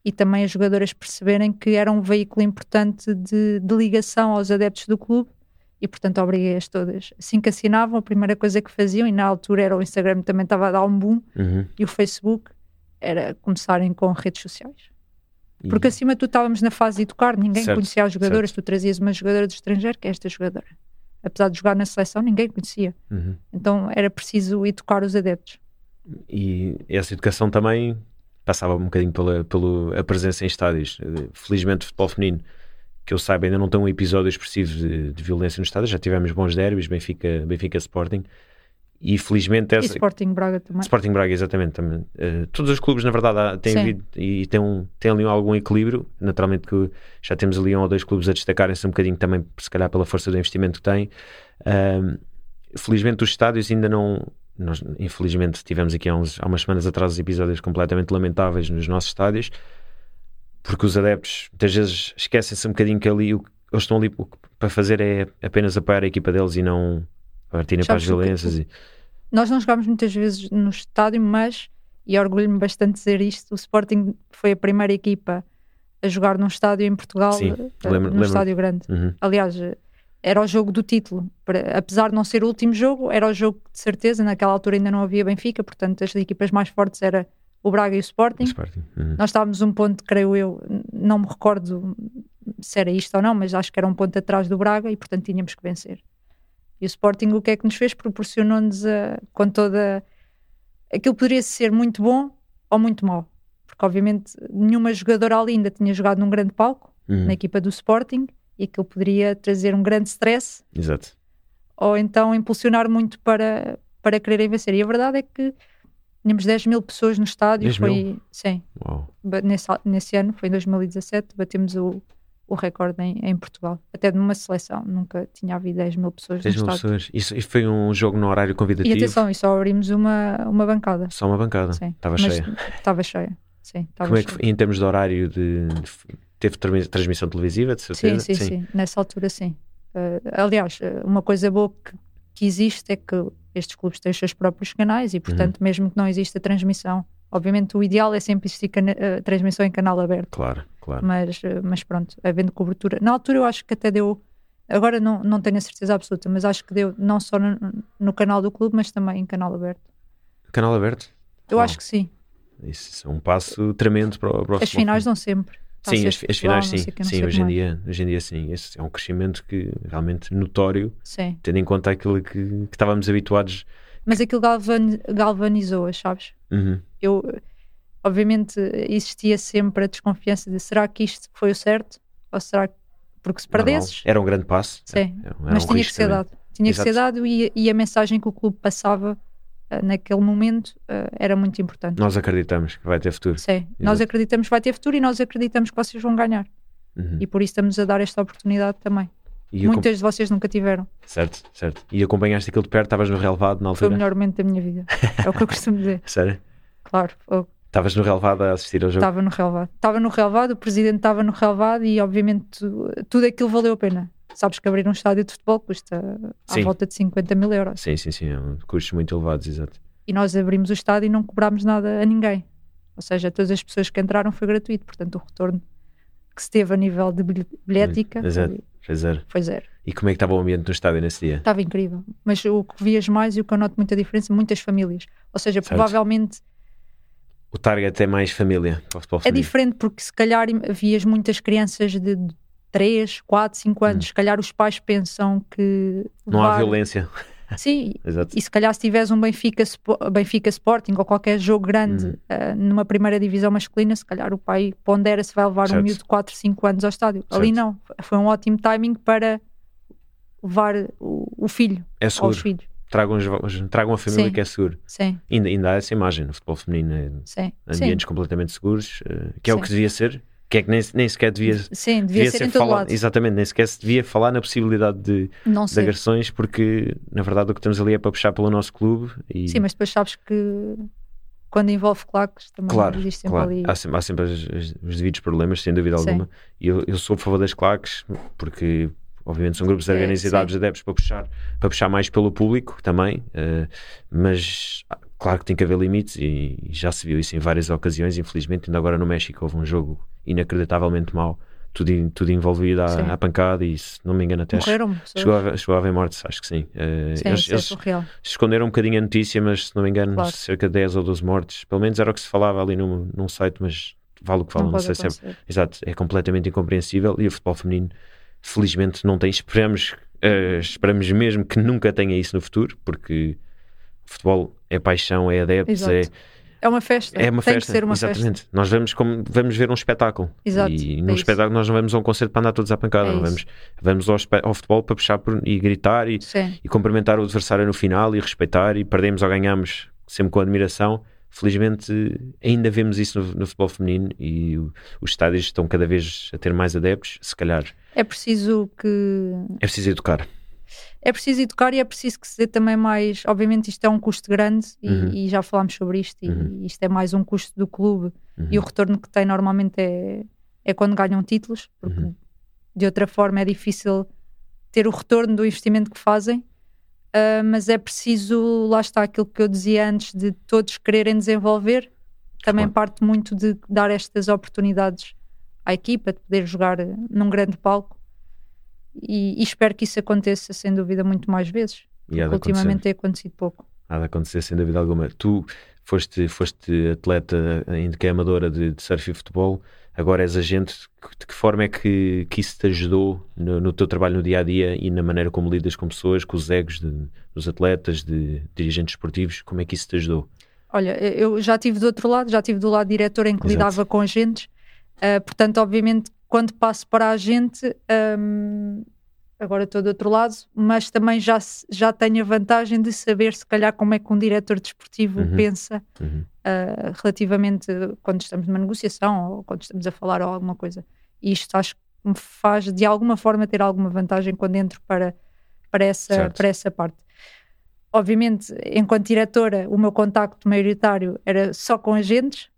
e também as jogadoras perceberem que era um veículo importante de, de ligação aos adeptos do clube e portanto obriguei-as todas. Assim que assinavam, a primeira coisa que faziam, e na altura era o Instagram também estava a dar um boom, Uhum. e o Facebook, era começarem com redes sociais. E- Porque acima de tudo estávamos na fase de educar, ninguém Certo, conhecia as jogadoras, tu trazias uma jogadora do estrangeiro, que é esta jogadora. Apesar de jogar na seleção, ninguém conhecia. Uhum. Então era preciso educar os adeptos. E essa educação também passava um bocadinho pela, pela a presença em estádios. Felizmente, futebol feminino, que eu saiba, ainda não tem um episódio expressivo de, de violência no estádio. Já tivemos bons derbys, Benfica, Benfica Sporting. E felizmente E essa. Sporting Braga também. Sporting Braga, exatamente. Também. Eh, todos os clubes, na verdade, têm e têm, um, têm ali algum equilíbrio. Naturalmente que já temos ali um ou dois clubes a destacarem-se um bocadinho também, se calhar, pela força do investimento que têm. Ahm, felizmente, os estádios ainda não. Nós, infelizmente, tivemos aqui há, uns, há umas semanas atrás episódios completamente lamentáveis nos nossos estádios, porque os adeptos muitas vezes esquecem-se um bocadinho que ali o eles estão ali para fazer é apenas apoiar a equipa deles e não partirem para as Sabes o que- violências. E, Nós não jogámos muitas vezes no estádio, mas, e orgulho-me bastante de dizer isto, o Sporting foi a primeira equipa a jogar num estádio em Portugal, Sim, eh, lembro- num lembro. estádio grande. Uhum. Aliás, eh, era o jogo do título. Apesar de não ser o último jogo, era o jogo de certeza. Naquela altura ainda não havia Benfica, portanto as equipas mais fortes era o Braga e o Sporting. Sporting. Uhum. Nós estávamos um ponto, creio eu, não me recordo se era isto ou não, mas acho que era um ponto atrás do Braga e portanto tínhamos que vencer. E o Sporting o que é que nos fez? Proporcionou-nos a- com toda. Aquilo poderia ser muito bom ou muito mau. Porque obviamente nenhuma jogadora ali ainda tinha jogado num grande palco, Uhum. na equipa do Sporting, e aquilo poderia trazer um grande stress Exato. ou então impulsionar muito para, para quererem vencer. E a verdade é que tínhamos 10 mil pessoas no estádio. 10 foi, mil? Sim, nesse, nesse ano, foi em 2017, batemos o, o recorde em, em Portugal. Até numa seleção, nunca tinha havido 10 mil pessoas 10 no mil pessoas. Isso, isso foi um jogo no horário E convidativo. atenção, e só abrimos uma, uma bancada. Só uma bancada. Sim. Estava Mas cheia. Estava cheia. Sim, estava Como é que cheia. em termos de horário de, teve trans- transmissão televisiva, de Sim, certeza? sim, sim, Nessa altura, sim. Eh, aliás, eh, uma coisa boa que, que existe é que estes clubes têm os seus próprios canais e, Uhum. portanto, mesmo que não exista transmissão, obviamente o ideal é sempre existir eh, transmissão em canal aberto, Claro, claro. mas, eh, mas pronto, havendo cobertura. Na altura, eu acho que até deu. Agora não, não tenho a certeza absoluta, mas acho que deu não só no, no canal do clube, mas também em canal aberto. Canal aberto? Eu acho que sim. Isso, é um passo tremendo para, o- para o As finais dão sempre. Sim, Taças as, as finais sim. não sim, hoje que em, dia, hoje em dia sim. Esse é um crescimento que realmente notório, Sim. tendo em conta aquilo que, que estávamos habituados. Mas aquilo galvan, galvanizou-as, sabes? Uhum. eu obviamente existia sempre a desconfiança de será que isto foi o certo ou será que porque se perdesses Era um grande passo. sim, Era- era mas um tinha que ser dado tinha que ser Exato. dado e, e a mensagem que o clube passava eh, naquele momento eh, era muito importante Nós acreditamos que vai ter futuro. sim, nós Exato. acreditamos que vai ter futuro e nós acreditamos que vocês vão ganhar Uhum. e por isso estamos a dar esta oportunidade também E muitas de vocês nunca tiveram Certo, certo. E acompanhaste aquilo de perto, estavas no relevado na foi o altura? melhor momento da minha vida é o que eu costumo dizer Sério? claro Estavas no relevado a assistir ao jogo? Estava no relevado. Estava no relevado, o presidente estava no relevado e, obviamente, tu- tudo aquilo valeu a pena. Sabes que abrir um estádio de futebol custa à Sim. volta de 50 mil euros. Sim, sim, sim. É um custos muito elevados, exato. E nós abrimos o estádio e não cobrámos nada a ninguém. Ou seja, todas as pessoas que entraram foi gratuito. Portanto, o retorno que se teve a nível de bilhética Exato. foi, Foi zero. foi zero. E como é que estava o ambiente no estádio nesse dia? Estava incrível. Mas o que vias mais e o que eu noto muita diferença, muitas famílias. Ou seja, Certo. provavelmente O target é mais família futebol É diferente porque se calhar vias muitas crianças de 3, 4, 5 anos, se calhar os pais pensam que Hum. Não há violência. Sim, e se calhar se tiveres um Benfica, Benfica Sporting ou qualquer jogo grande Uhum. ah, numa primeira divisão masculina, se calhar o pai pondera se vai levar Certo. um miúdo de 4, 5 anos ao estádio. Ali Certo. não, foi um ótimo timing para levar o, o filho É seguro. aos filhos. Tragam, tragam a família Sim. que é seguro. Sim, Ainda, ainda há essa imagem no futebol feminino. sim, Ambientes completamente seguros, eh, que é o que devia ser. Que é que nem, nem sequer devia, sim. Sim, devia, ser, em todo falar. lado. Exatamente, nem sequer se devia falar na possibilidade de, Não de agressões, porque na verdade o que estamos ali é para puxar pelo nosso clube. E, Sim, mas depois sabes que quando envolve claques também Claro, existe sempre claro. ali. Há sempre, há sempre as- as- os devidos problemas, sem dúvida Sim. alguma. E eu, eu sou a favor das claques, porque obviamente são grupos É, organizados sim. de adeptos para puxar, para puxar mais pelo público também, eh, mas ah, claro que tem que haver limites e, e já se viu isso em várias ocasiões, infelizmente. Ainda agora no México houve um jogo inacreditavelmente mau. tudo, tudo envolvido à, à, pancada e se não me engano até Morreram chegou a, chegou a haver mortes, acho que sim. Uh, sim eles, é eles esconderam um bocadinho a notícia, mas se não me engano, claro. cerca de 10 ou 12 mortes. Pelo menos era o que se falava ali num, num site, mas vale o que fala, não, não sei se é. Exato, é completamente incompreensível e o futebol feminino, felizmente, não tem. Esperamos, uh, esperamos mesmo que nunca tenha isso no futuro, porque o futebol é paixão, é adeptos, é Exato. é é uma festa. É uma Tem festa. que ser uma Exatamente. festa. Nós vamos, como, vamos ver um espetáculo. Exato. E é num espetáculo nós não vamos a um concerto para andar todos à pancada. É vamos, vamos ao, ao, futebol para puxar por, e gritar e, e, cumprimentar o adversário no final e respeitar e perdemos ou ganhamos sempre com admiração. Felizmente ainda vemos isso no, no futebol feminino e o, os estádios estão cada vez a ter mais adeptos. Se calhar é preciso que é preciso educar é preciso educar e é preciso que se dê também mais. Obviamente, isto é um custo grande e, uhum. e já falámos sobre isto, e uhum. isto é mais um custo do clube. Uhum. E o retorno que tem normalmente é, é quando ganham títulos, porque uhum. de outra forma é difícil ter o retorno do investimento que fazem. Uh, mas é preciso, lá está aquilo que eu dizia antes, de todos quererem desenvolver. Também claro. parte muito de dar estas oportunidades à equipa, de poder jogar num grande palco e, e, espero que isso aconteça sem dúvida muito mais vezes. ultimamente tem acontecido pouco. Há de acontecer sem dúvida alguma. Tu foste, foste atleta, ainda que é amadora de, de surf e futebol, agora és agente. De que forma é que, que isso te ajudou no, no, teu trabalho no dia a dia e na maneira como lidas com pessoas, com os egos de, dos atletas, de, de dirigentes esportivos? Como é que isso te ajudou? Olha, eu já estive do outro lado, já estive do lado diretor em que Exato. lidava com agentes, uh, portanto, obviamente, quando passo para a gente, um, agora estou do outro lado, mas também já, já tenho a vantagem de saber, se calhar, como é que um diretor desportivo uhum. pensa uhum. Uh, relativamente quando estamos numa negociação ou quando estamos a falar ou alguma coisa. E isto acho que me faz, de alguma forma, ter alguma vantagem quando entro para, para, essa, para essa parte. Obviamente, enquanto diretora, o meu contacto maioritário era só com agentes,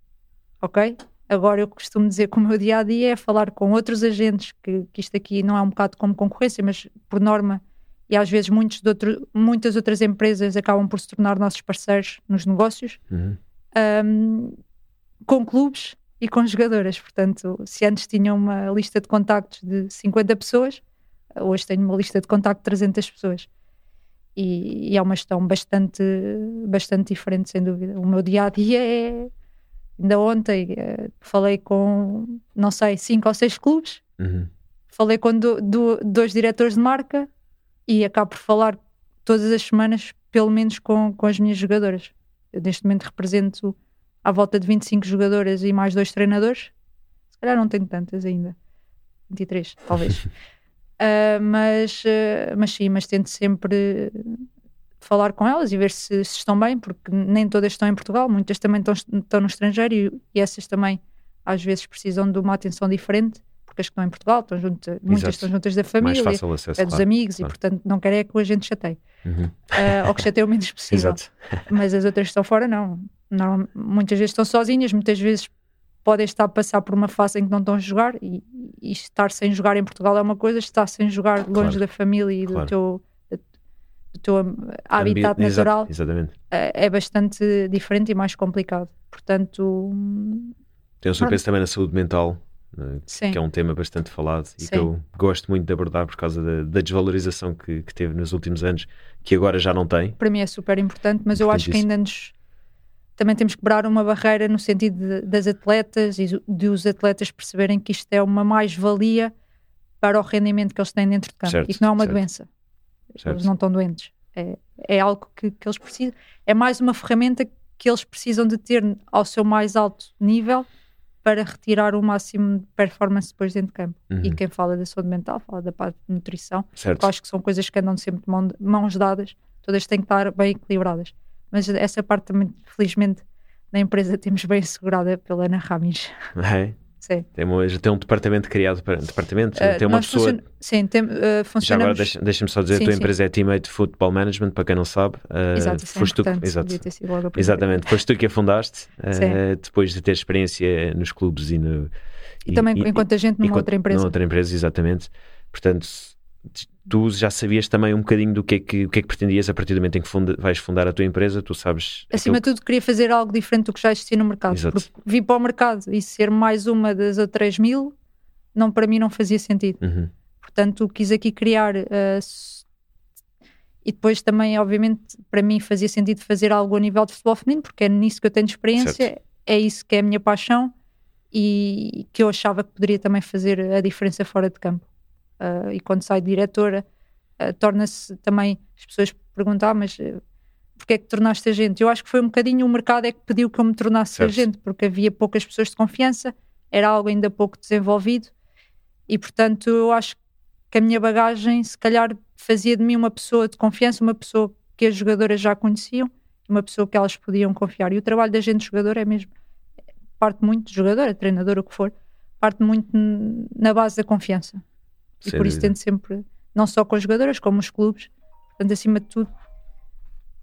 ok? Agora eu costumo dizer que o meu dia a dia é falar com outros agentes, que, que isto aqui não é um bocado como concorrência, mas por norma, e às vezes muitos outro, muitas outras empresas acabam por se tornar nossos parceiros nos negócios, uhum. um, com clubes e com jogadoras. Portanto, se antes tinha uma lista de contactos de 50 pessoas, hoje tenho uma lista de contacto de 300 pessoas. E, e é uma gestão bastante, bastante diferente, sem dúvida. O meu dia a dia é Ainda ontem uh, falei com, não sei, cinco ou seis clubes, uhum. falei com do, do, dois diretores de marca e acabo por falar todas as semanas, pelo menos com, com as minhas jogadoras. Eu neste momento represento à volta de 25 jogadoras e mais dois treinadores. Se calhar não tenho tantas ainda. 23, talvez. uh, mas, uh, mas sim, mas tento sempre falar com elas e ver se, se, estão bem, porque nem todas estão em Portugal, muitas também estão, estão no estrangeiro e, e, essas também às vezes precisam de uma atenção diferente, porque as que estão em Portugal estão juntas, muitas estão juntas da família, acesso, é dos claro, amigos claro. e portanto não querem é que a gente chateie. Uhum. Uh, ou que chateie o menos possível. Mas as outras que estão fora não. não. Muitas vezes estão sozinhas, muitas vezes podem estar a passar por uma fase em que não estão a jogar e, e estar sem jogar em Portugal é uma coisa, estar sem jogar longe claro. da família e do teu do teu habitat Ambi natural exatamente. É, é bastante diferente e mais complicado. Portanto, tem um surpreso também na saúde mental, né, que é um tema bastante falado e Sim. que eu gosto muito de abordar por causa da, da desvalorização que, que, teve nos últimos anos, que agora já não tem. Para mim é super importante, mas eu acho que ainda nos também temos que quebrar uma barreira no sentido de, das atletas e de os atletas perceberem que isto é uma mais-valia para o rendimento que eles têm dentro de campo certo, e que não é uma certo. doença. Certo. Eles não estão doentes. É, é algo que, que eles precisam. É mais uma ferramenta que eles precisam de ter ao seu mais alto nível para retirar o máximo de performance depois dentro de campo. Uhum. E quem fala da saúde mental fala da parte de nutrição. Certo. Acho que são coisas que andam sempre de mão, mãos dadas, todas têm que estar bem equilibradas. Mas essa parte também, felizmente, na empresa temos bem assegurada pela Ana Ramis. É. Sim. Tem, uma, já tem um departamento criado para departamento, uh, tem uma pessoa. Funcion... Sim, tem, uh, funcionamos... Já agora deixa-me deixa só dizer, sim, a tua sim. empresa é Teammate Football Management, para quem não sabe. Uh, Exato, isso é foste tu, exato. Exatamente, foste tu que a fundaste, uh, depois de ter experiência nos clubes e no. E, e também e, enquanto a gente numa outra empresa. Numa outra empresa, exatamente. Portanto, tu já sabias também um bocadinho do que é que, o que, é que pretendias a partir do momento em que funda, vais fundar a tua empresa, tu sabes. Acima de tudo, queria fazer algo diferente do que já existia no mercado. Exato. Vir para o mercado e ser mais uma das outras mil não, para mim não fazia sentido. Uhum. Portanto, quis aqui criar. Uh, e depois também, obviamente, para mim fazia sentido fazer algo a nível de futebol feminino, porque é nisso que eu tenho experiência, certo. é isso que é a minha paixão e que eu achava que poderia também fazer a diferença fora de campo. Uh, e quando sai de diretora, uh, torna-se também. As pessoas perguntam, ah, mas uh, porque é que tornaste agente? Eu acho que foi um bocadinho o mercado é que pediu que eu me tornasse certo. agente, porque havia poucas pessoas de confiança, era algo ainda pouco desenvolvido e, portanto, eu acho que a minha bagagem, se calhar, fazia de mim uma pessoa de confiança, uma pessoa que as jogadoras já conheciam, uma pessoa que elas podiam confiar. E o trabalho da gente jogador é mesmo parte muito de jogadora, treinador, o que for, parte muito na base da confiança. E por isso tento sempre, não só com as jogadoras, como os clubes, portanto, acima de tudo,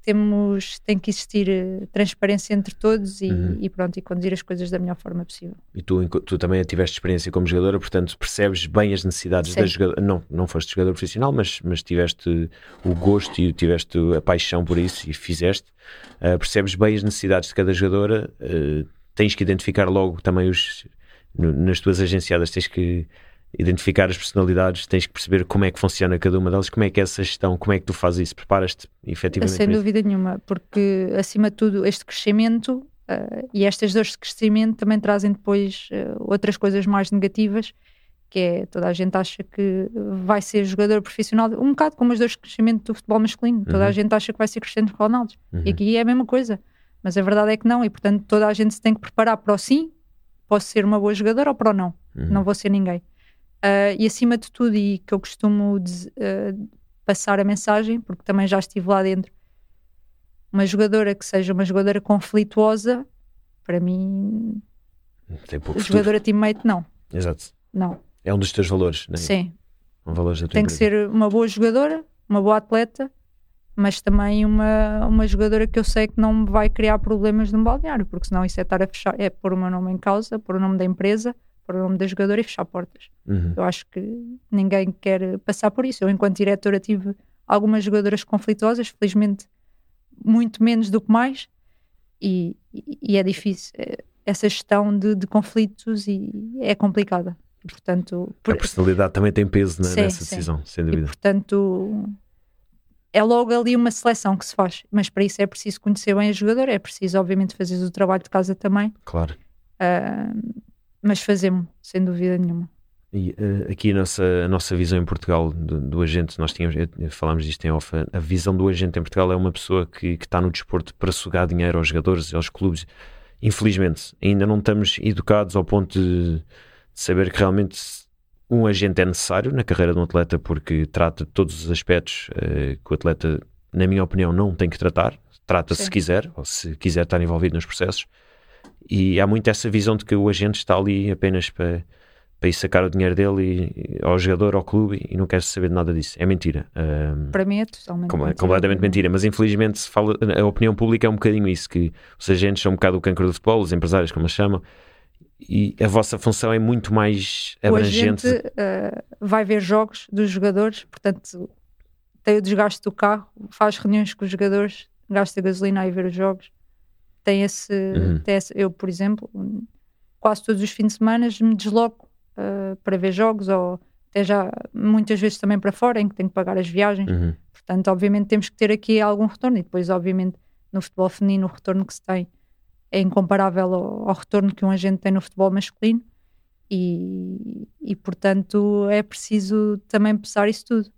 temos, tem que existir uh, transparência entre todos e, uhum. e, pronto, e conduzir as coisas da melhor forma possível. E tu, tu também tiveste experiência como jogadora, portanto percebes bem as necessidades Sim. da jogadora. Não, não foste jogador profissional, mas, mas tiveste o gosto e tiveste a paixão por isso e fizeste. Uh, percebes bem as necessidades de cada jogadora, uh, tens que identificar logo também os. No, nas tuas agenciadas, tens que identificar as personalidades, tens que perceber como é que funciona cada uma delas, como é que é essa gestão, como é que tu fazes isso, preparas-te efetivamente? Sem dúvida nenhuma, porque acima de tudo este crescimento uh, e estas dores de crescimento também trazem depois uh, outras coisas mais negativas, que é toda a gente acha que vai ser jogador profissional, um bocado como as dores de crescimento do futebol masculino, toda uhum. a gente acha que vai ser Cristiano Ronaldo, uhum. e aqui é a mesma coisa, mas a verdade é que não, e portanto toda a gente se tem que preparar para o sim, posso ser uma boa jogadora ou para o não, uhum. não vou ser ninguém. Uh, e acima de tudo, e que eu costumo uh, passar a mensagem, porque também já estive lá dentro, uma jogadora que seja uma jogadora conflituosa, para mim, Tem pouco jogadora teammate, não. Exato. Não. É um dos teus valores, não é? Sim. Um valor Tem que ser uma boa jogadora, uma boa atleta, mas também uma, uma jogadora que eu sei que não me vai criar problemas no balneário, porque senão isso é estar a fechar, é pôr o meu nome em causa, pôr o nome da empresa para o nome da jogadora e fechar portas. Uhum. Eu acho que ninguém quer passar por isso. Eu, enquanto diretora, tive algumas jogadoras conflituosas, felizmente muito menos do que mais, e, e é difícil. É, essa gestão de, de, conflitos e é complicada. Portanto, por... A personalidade também tem peso sim, nessa sim. decisão, sem dúvida. E, portanto, é logo ali uma seleção que se faz, mas para isso é preciso conhecer bem a jogadora, é preciso, obviamente, fazer o trabalho de casa também. Claro. Uh, mas fazemos, sem dúvida nenhuma. E uh, aqui a nossa, a nossa visão em Portugal do, do agente, nós tínhamos, falámos disto em off, a visão do agente em Portugal é uma pessoa que, que está no desporto para sugar dinheiro aos jogadores, aos clubes. Infelizmente, ainda não estamos educados ao ponto de, de saber que realmente um agente é necessário na carreira de um atleta porque trata de todos os aspectos uh, que o atleta, na minha opinião, não tem que tratar. Trata Sim. se quiser, ou se quiser estar envolvido nos processos e há muito essa visão de que o agente está ali apenas para, para ir sacar o dinheiro dele e, ao jogador, ao clube e não quer saber de nada disso. É mentira. Um, para mim é totalmente como, mentira. completamente mentira. Mas infelizmente se fala, a opinião pública é um bocadinho isso: que os agentes são um bocado o cancro do futebol, os empresários, como eles chamam. E a vossa função é muito mais abrangente. O agente uh, vai ver jogos dos jogadores, portanto, tem o desgaste do carro, faz reuniões com os jogadores, gasta gasolina a ir ver os jogos tem esse, uhum. tem esse, eu por exemplo quase todos os fins de semana me desloco uh, para ver jogos ou até já muitas vezes também para fora em que tenho que pagar as viagens uhum. portanto obviamente temos que ter aqui algum retorno e depois obviamente no futebol feminino o retorno que se tem é incomparável ao, ao retorno que um agente tem no futebol masculino e, e portanto é preciso também pensar isso tudo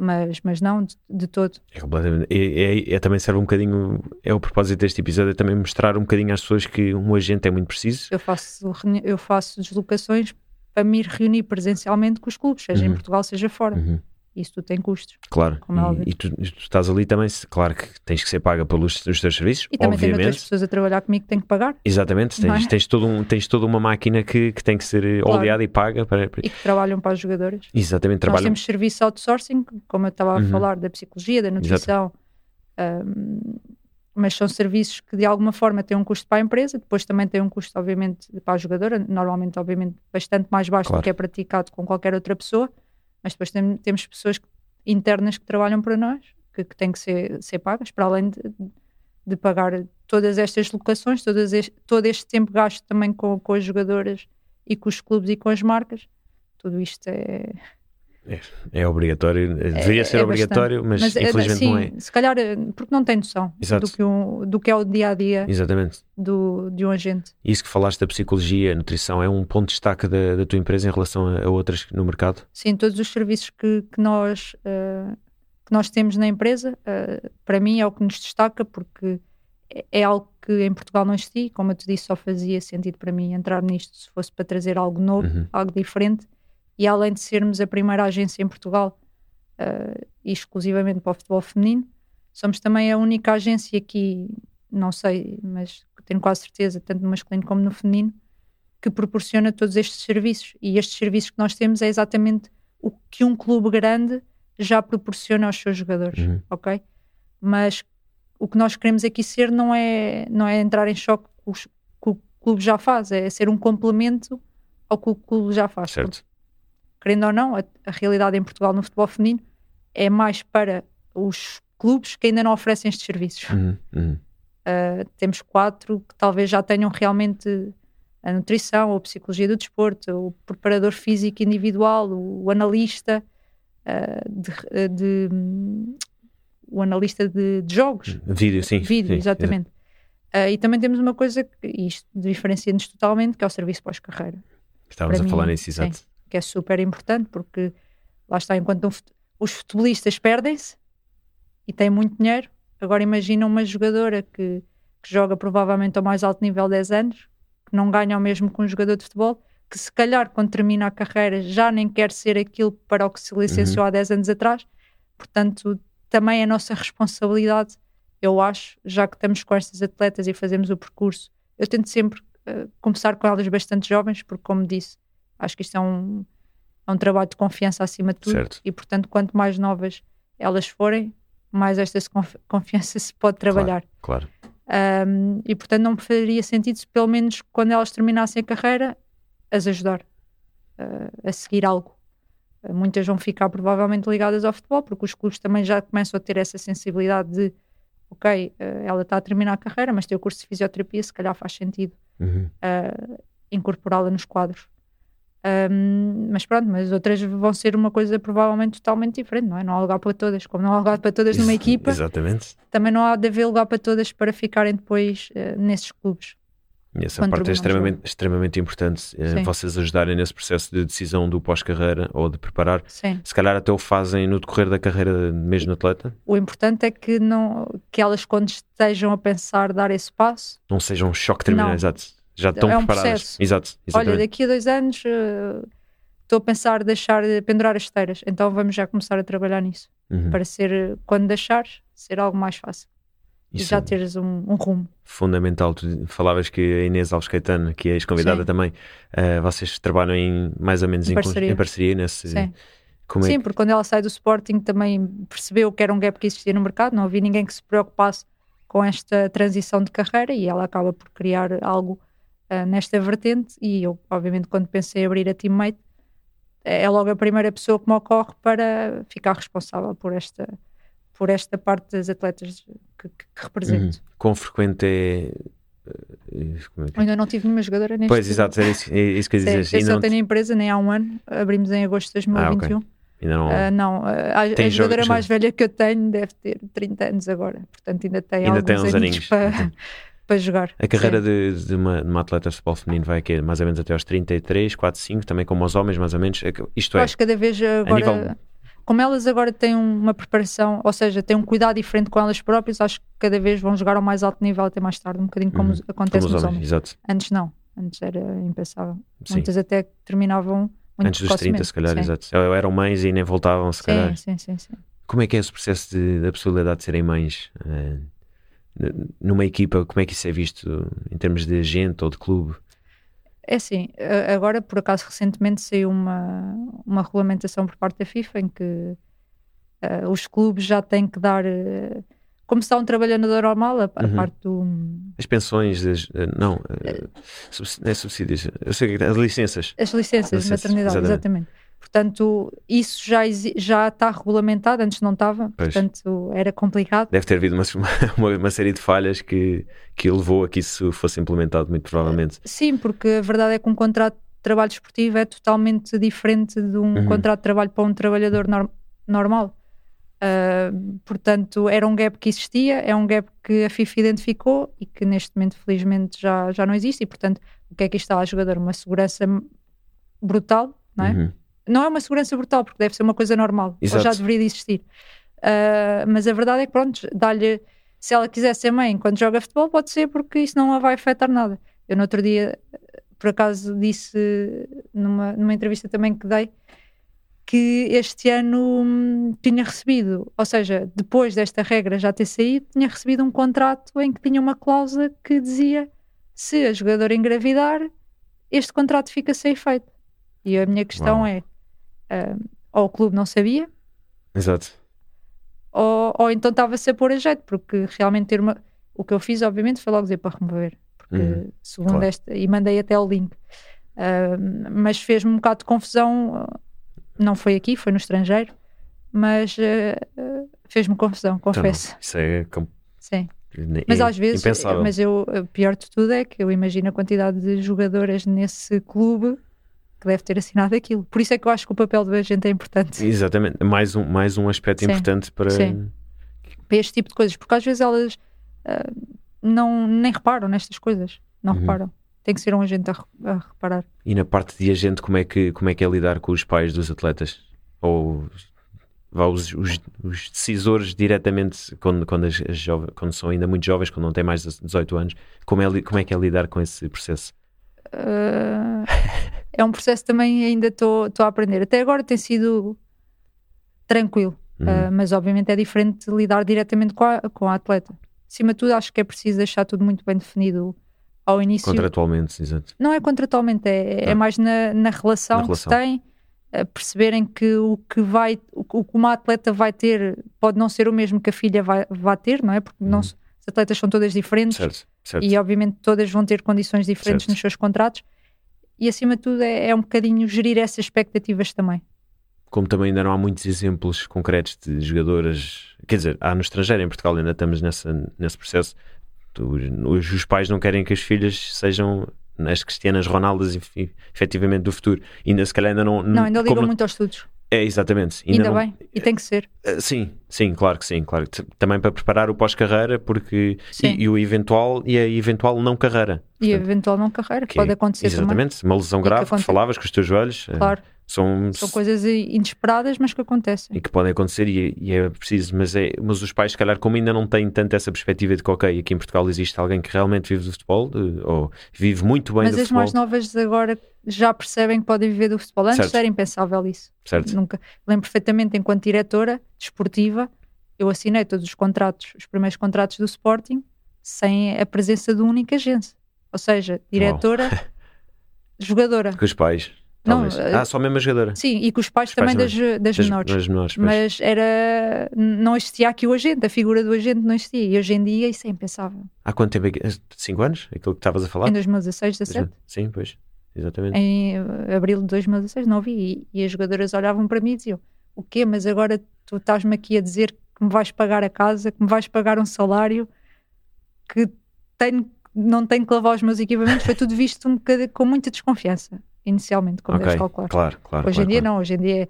mas, mas não de, de todo. É completamente. É, é, é, também serve um bocadinho, é o propósito deste episódio, é também mostrar um bocadinho às pessoas que um agente é muito preciso. Eu faço, eu faço deslocações para me reunir presencialmente com os clubes, seja uhum. em Portugal, seja fora. Uhum isso tudo tem custos. Claro, é e, e, tu, tu, estás ali também, claro que tens que ser paga pelos os teus serviços, e também obviamente. tem outras pessoas a trabalhar comigo que têm que pagar. Exatamente, tens, é? tens, todo um, tens toda uma máquina que, que tem que ser claro. oleada e paga. Para, para... E que trabalham para os jogadores. Exatamente, trabalham. Nós temos serviço outsourcing, como eu estava a uhum. falar, da psicologia, da nutrição, um, mas são serviços que de alguma forma têm um custo para a empresa, depois também tem um custo, obviamente, para a jogadora, normalmente, obviamente, bastante mais baixo claro. do que é praticado com qualquer outra pessoa, mas depois tem, temos pessoas internas que trabalham para nós, que, que têm que ser, ser pagas, para além de, de pagar todas estas locações, todas este, todo este tempo gasto também com, com as jogadoras e com os clubes e com as marcas, tudo isto é. É, é obrigatório, deveria ser é obrigatório, mas, Mas, é, infelizmente sim, não é. Se calhar, eh, porque não tem noção Exato. do que, um, do que é o dia a dia Exatamente. do, de um agente. Isso que falaste da psicologia, a nutrição, é um ponto de destaque da, da tua empresa em relação a, a outras no mercado? Sim, todos os serviços que, que nós, eh, que nós temos na empresa, eh, para mim é o que nos destaca, porque é, é algo que em Portugal não existia. Como eu te disse, só fazia sentido para mim entrar nisto se fosse para trazer algo novo, Uhum. algo diferente. E além de sermos a primeira agência em Portugal, e exclusivamente para o futebol feminino, somos também a única agência aqui, não sei, mas tenho quase certeza, tanto no masculino como no feminino, que proporciona todos estes serviços. E estes serviços que nós temos é exatamente o que um clube grande já proporciona aos seus jogadores, Uhum. ok? Mas o que nós queremos aqui ser não é, não é entrar em choque com os- com o que o clube já faz, é ser um complemento ao que o clube já faz. Certo. Querendo ou não, a, a realidade em Portugal no futebol feminino é mais para os clubes que ainda não oferecem estes serviços. Uhum, uhum. Uh, temos quatro que talvez já tenham realmente a nutrição, ou a psicologia do desporto, o preparador físico individual, o, o analista uh, de, de- hum, o analista de, de jogos, Vídeo, sim. vídeo, sim, exatamente. Uh, e também temos uma coisa que isto diferencia-nos totalmente, que é o serviço pós-carreira Estávamos para a falar mim, nisso, sim. exato. Que é super importante porque lá está, enquanto um os futebolistas perdem-se e têm muito dinheiro, agora imagina uma jogadora que, que joga provavelmente ao mais alto nível 10 anos, que não ganha o mesmo que um jogador de futebol, que se calhar quando termina a carreira já nem quer ser aquilo para o que se licenciou há 10 anos atrás, portanto também é a nossa responsabilidade, eu acho, já que estamos com estas atletas e fazemos o percurso, eu tento sempre eh, começar com elas bastante jovens, porque como disse, acho que isto é um, é um trabalho de confiança acima de tudo Certo. e portanto quanto mais novas elas forem, mais esta confiança se pode trabalhar. Claro. Um, e portanto não me faria sentido se pelo menos quando elas terminassem a carreira as ajudar uh, a seguir algo. Uh, muitas vão ficar provavelmente ligadas ao futebol porque os clubes também já começam a ter essa sensibilidade de ok, uh, ela está a terminar a carreira mas tem o curso de fisioterapia, se calhar faz sentido Uhum. uh, incorporá-la nos quadros. Um, mas pronto, mas outras vão ser uma coisa provavelmente totalmente diferente, não é? Não há lugar para todas, como não há lugar para todas numa Ex- equipa, Exatamente. também não há de haver lugar para todas para ficarem depois uh, nesses clubes. E essa parte é extremamente, extremamente importante. eh, Sim. vocês ajudarem nesse processo de decisão do pós-carreira ou de preparar. Sim. Se calhar até o fazem no decorrer da carreira mesmo atleta. O importante é que, não, que elas, quando estejam a pensar dar esse passo, Não seja um choque terminal. Não. Exato. Já estão É um preparadas. processo. Exato. olha, Exatamente. daqui a dois anos uh, estou a pensar deixar de pendurar as esteiras, então vamos já começar a trabalhar nisso, Uhum. para ser, quando deixares, ser algo mais fácil e Isso já é teres um, um rumo. fundamental. Tu falavas que a Inês Alves Caetano, que é ex-convidada também, eh, vocês trabalham em mais ou menos Em em, parceria. em parceria nesse. Sim. É Sim, que- porque quando ela sai do Sporting também percebeu que era um gap que existia no mercado, não havia ninguém que se preocupasse com esta transição de carreira e ela acaba por criar algo ah, nesta vertente e eu, obviamente, quando pensei em abrir a Teammate, é logo a primeira pessoa que me ocorre para ficar responsável por esta, por esta parte das atletas que, que- que represento. Uhum. Quão frequente é. eh, como é Eu ainda não tive nenhuma jogadora neste Pois, exato, era isso, é isso que eu dizer. eu só não, tenho empresa nem há um ano, abrimos em agosto de 2021. ainda não- Ah, não, ah, a, a jogadora mais velha que eu tenho deve ter 30 anos agora, portanto ainda tem Ainda alguns tem uns aninhos aninhos. para, para jogar. A carreira Sim. de, de uma, de uma atleta de futebol feminino vai aqui, mais ou menos até aos 33, 4, 5, também como aos homens, mais ou menos. É Isto Eu é, acho que cada vez agora, nível- como elas agora têm uma preparação, ou seja, têm um cuidado diferente com elas próprias, acho que cada vez vão jogar ao mais alto nível até mais tarde, um bocadinho como Uhum. os- como acontece os nos homens. Antes não, antes era impensável. Sim. Muitas até terminavam muito Antes dos 30, se calhar, sim. exato. Ou Eram mães e nem voltavam, se calhar. Sim, sim, sim, sim. Como é que é esse processo de, da possibilidade de serem mães? eh, n- numa equipa, como é que isso é visto em termos de agente ou de clube? É assim, agora por acaso recentemente saiu uma, uma regulamentação por parte da FIFA em que eh, os clubes já têm que dar, eh, como se um trabalhador normal, a, a Uhum. parte do. As pensões, as- eh, não, subs- não é subsídios, eu sei que as licenças. As licenças de Licenças, maternidade, exatamente. exatamente. Portanto, isso já, já está regulamentado, antes não estava, Pois. portanto era complicado. Deve ter havido uma, uma, uma série de falhas que, que levou a que isso fosse implementado, muito provavelmente. Sim, porque a verdade é que um contrato trabalho esportivo é totalmente diferente de um Uhum. contrato de trabalho para um trabalhador nor- normal. Uh, portanto, era um gap que existia, é um gap que a FIFA identificou e que neste momento, felizmente, já, já não existe. E, portanto, o que é que isto está a jogador? Uma segurança brutal, não é? Uhum. Não é uma segurança brutal, porque deve ser uma coisa normal, ou Exato. já deveria de existir. Uh, mas a verdade é que, pronto, dá-lhe. Se ela quiser ser mãe enquanto joga futebol, pode ser, porque isso não a vai afetar nada. Eu, no outro dia, por acaso, disse numa, numa entrevista também que dei que este ano hum, tinha recebido, ou seja, depois desta regra já ter saído, tinha recebido um contrato em que tinha uma cláusula que dizia se a jogadora engravidar, este contrato fica sem efeito. E a minha questão Uau. é: ah, ou o clube não sabia, Exato. ou, ou então estava-se a pôr a jeito, porque realmente ter uma. O que eu fiz, obviamente, foi logo dizer para remover, porque Uhum, segundo claro. esta, e mandei até o link, Ah, mas fez-me um bocado de confusão. Não foi aqui, foi no estrangeiro, mas ah, fez-me confusão, Então, confesso. isso é Sim. Mas às vezes, impensável. mas eu, pior de tudo é que eu imagino a quantidade de jogadoras nesse clube que deve ter assinado aquilo. Por isso é que eu acho que o papel da gente é importante Exatamente. Mais um, mais um aspecto Sim, importante para. sim. para este tipo de coisas, porque às vezes elas ah, não, nem reparam nestas coisas, não Uhum. reparam. Tem que ser um agente a, a reparar. E na parte de agente, como é, que, como é que é lidar com os pais dos atletas? Ou vá, os, os, os decisores diretamente quando, quando, as, as jove- quando são ainda muito jovens, quando não têm mais de 18 anos, como é, como é que é lidar com esse processo? Ah, é um processo também ainda estou a aprender. Até agora tem sido tranquilo, Uhum. ah, mas obviamente é diferente lidar diretamente com a, com a atleta. Acima de tudo, acho que é preciso deixar tudo muito bem definido ao início. Contratualmente, exato. Não é contratualmente, é, é Ah. mais na, na relação Na que se relação. tem, a perceberem que o que vai, o que uma atleta vai ter pode não ser o mesmo que a filha vai, vai ter, não é? Porque não, Uhum. Atletas são todas diferentes Certo, certo. e obviamente todas vão ter condições diferentes Certo. nos seus contratos e acima de tudo é, é um bocadinho gerir essas expectativas também. Como também ainda não há muitos exemplos concretos de jogadoras, quer dizer, há no estrangeiro, em Portugal ainda estamos nessa, nesse processo. Os, os pais não querem que as filhas sejam as Cristianas Ronaldas efe- efetivamente do futuro. Ainda se calhar ainda não. Não, ainda ligam não- muito aos estudos, É, exatamente. ainda, não- bem, e tem que ser. Uh, Sim, sim, claro que sim, claro. Também para preparar o pós-carreira, porque e, e o eventual e a eventual não carreira. E Portanto, eventual não carreira, que pode é- acontecer também. Exatamente, uma lesão grave que falavas com os teus joelhos. uh, Claro, São, são coisas inesperadas, mas que acontecem. e que podem acontecer e, e é preciso, mas, é, mas os pais, se calhar, como ainda não têm tanto essa perspectiva de que, ok, aqui em Portugal existe alguém que realmente vive do futebol, ou vive muito bem Mas do as futebol, mais novas agora já percebem que podem viver do futebol. Antes Certo. era impensável isso. certo? Nunca. Lembro perfeitamente, enquanto diretora desportiva, eu assinei todos os contratos, os primeiros contratos do Sporting, sem a presença de uma única agência. Ou seja, diretora, jogadora. Com os pais, talvez. eh, ah, só mesmo a jogadora. Sim, e com os pais Os pais também das, das, Das, menores. das menores. Mas era. Não existia aqui o agente, a figura do agente não existia. E hoje em dia isso é impensável. Há quanto tempo? é Cinco anos? Aquilo que estavas a falar? Em 2016, 17. Sim, pois. Exatamente. em eh, abril de 2016, não vi. E, e as jogadoras olhavam para mim e diziam: O quê? Mas agora tu estás-me aqui a dizer que me vais pagar a casa, que me vais pagar um salário, que tenho, não tenho que lavar os meus equipamentos. Foi tudo visto um com muita desconfiança, inicialmente, como ok, deves calcular. claro, claro. hoje claro, em dia, claro. não. Hoje em dia é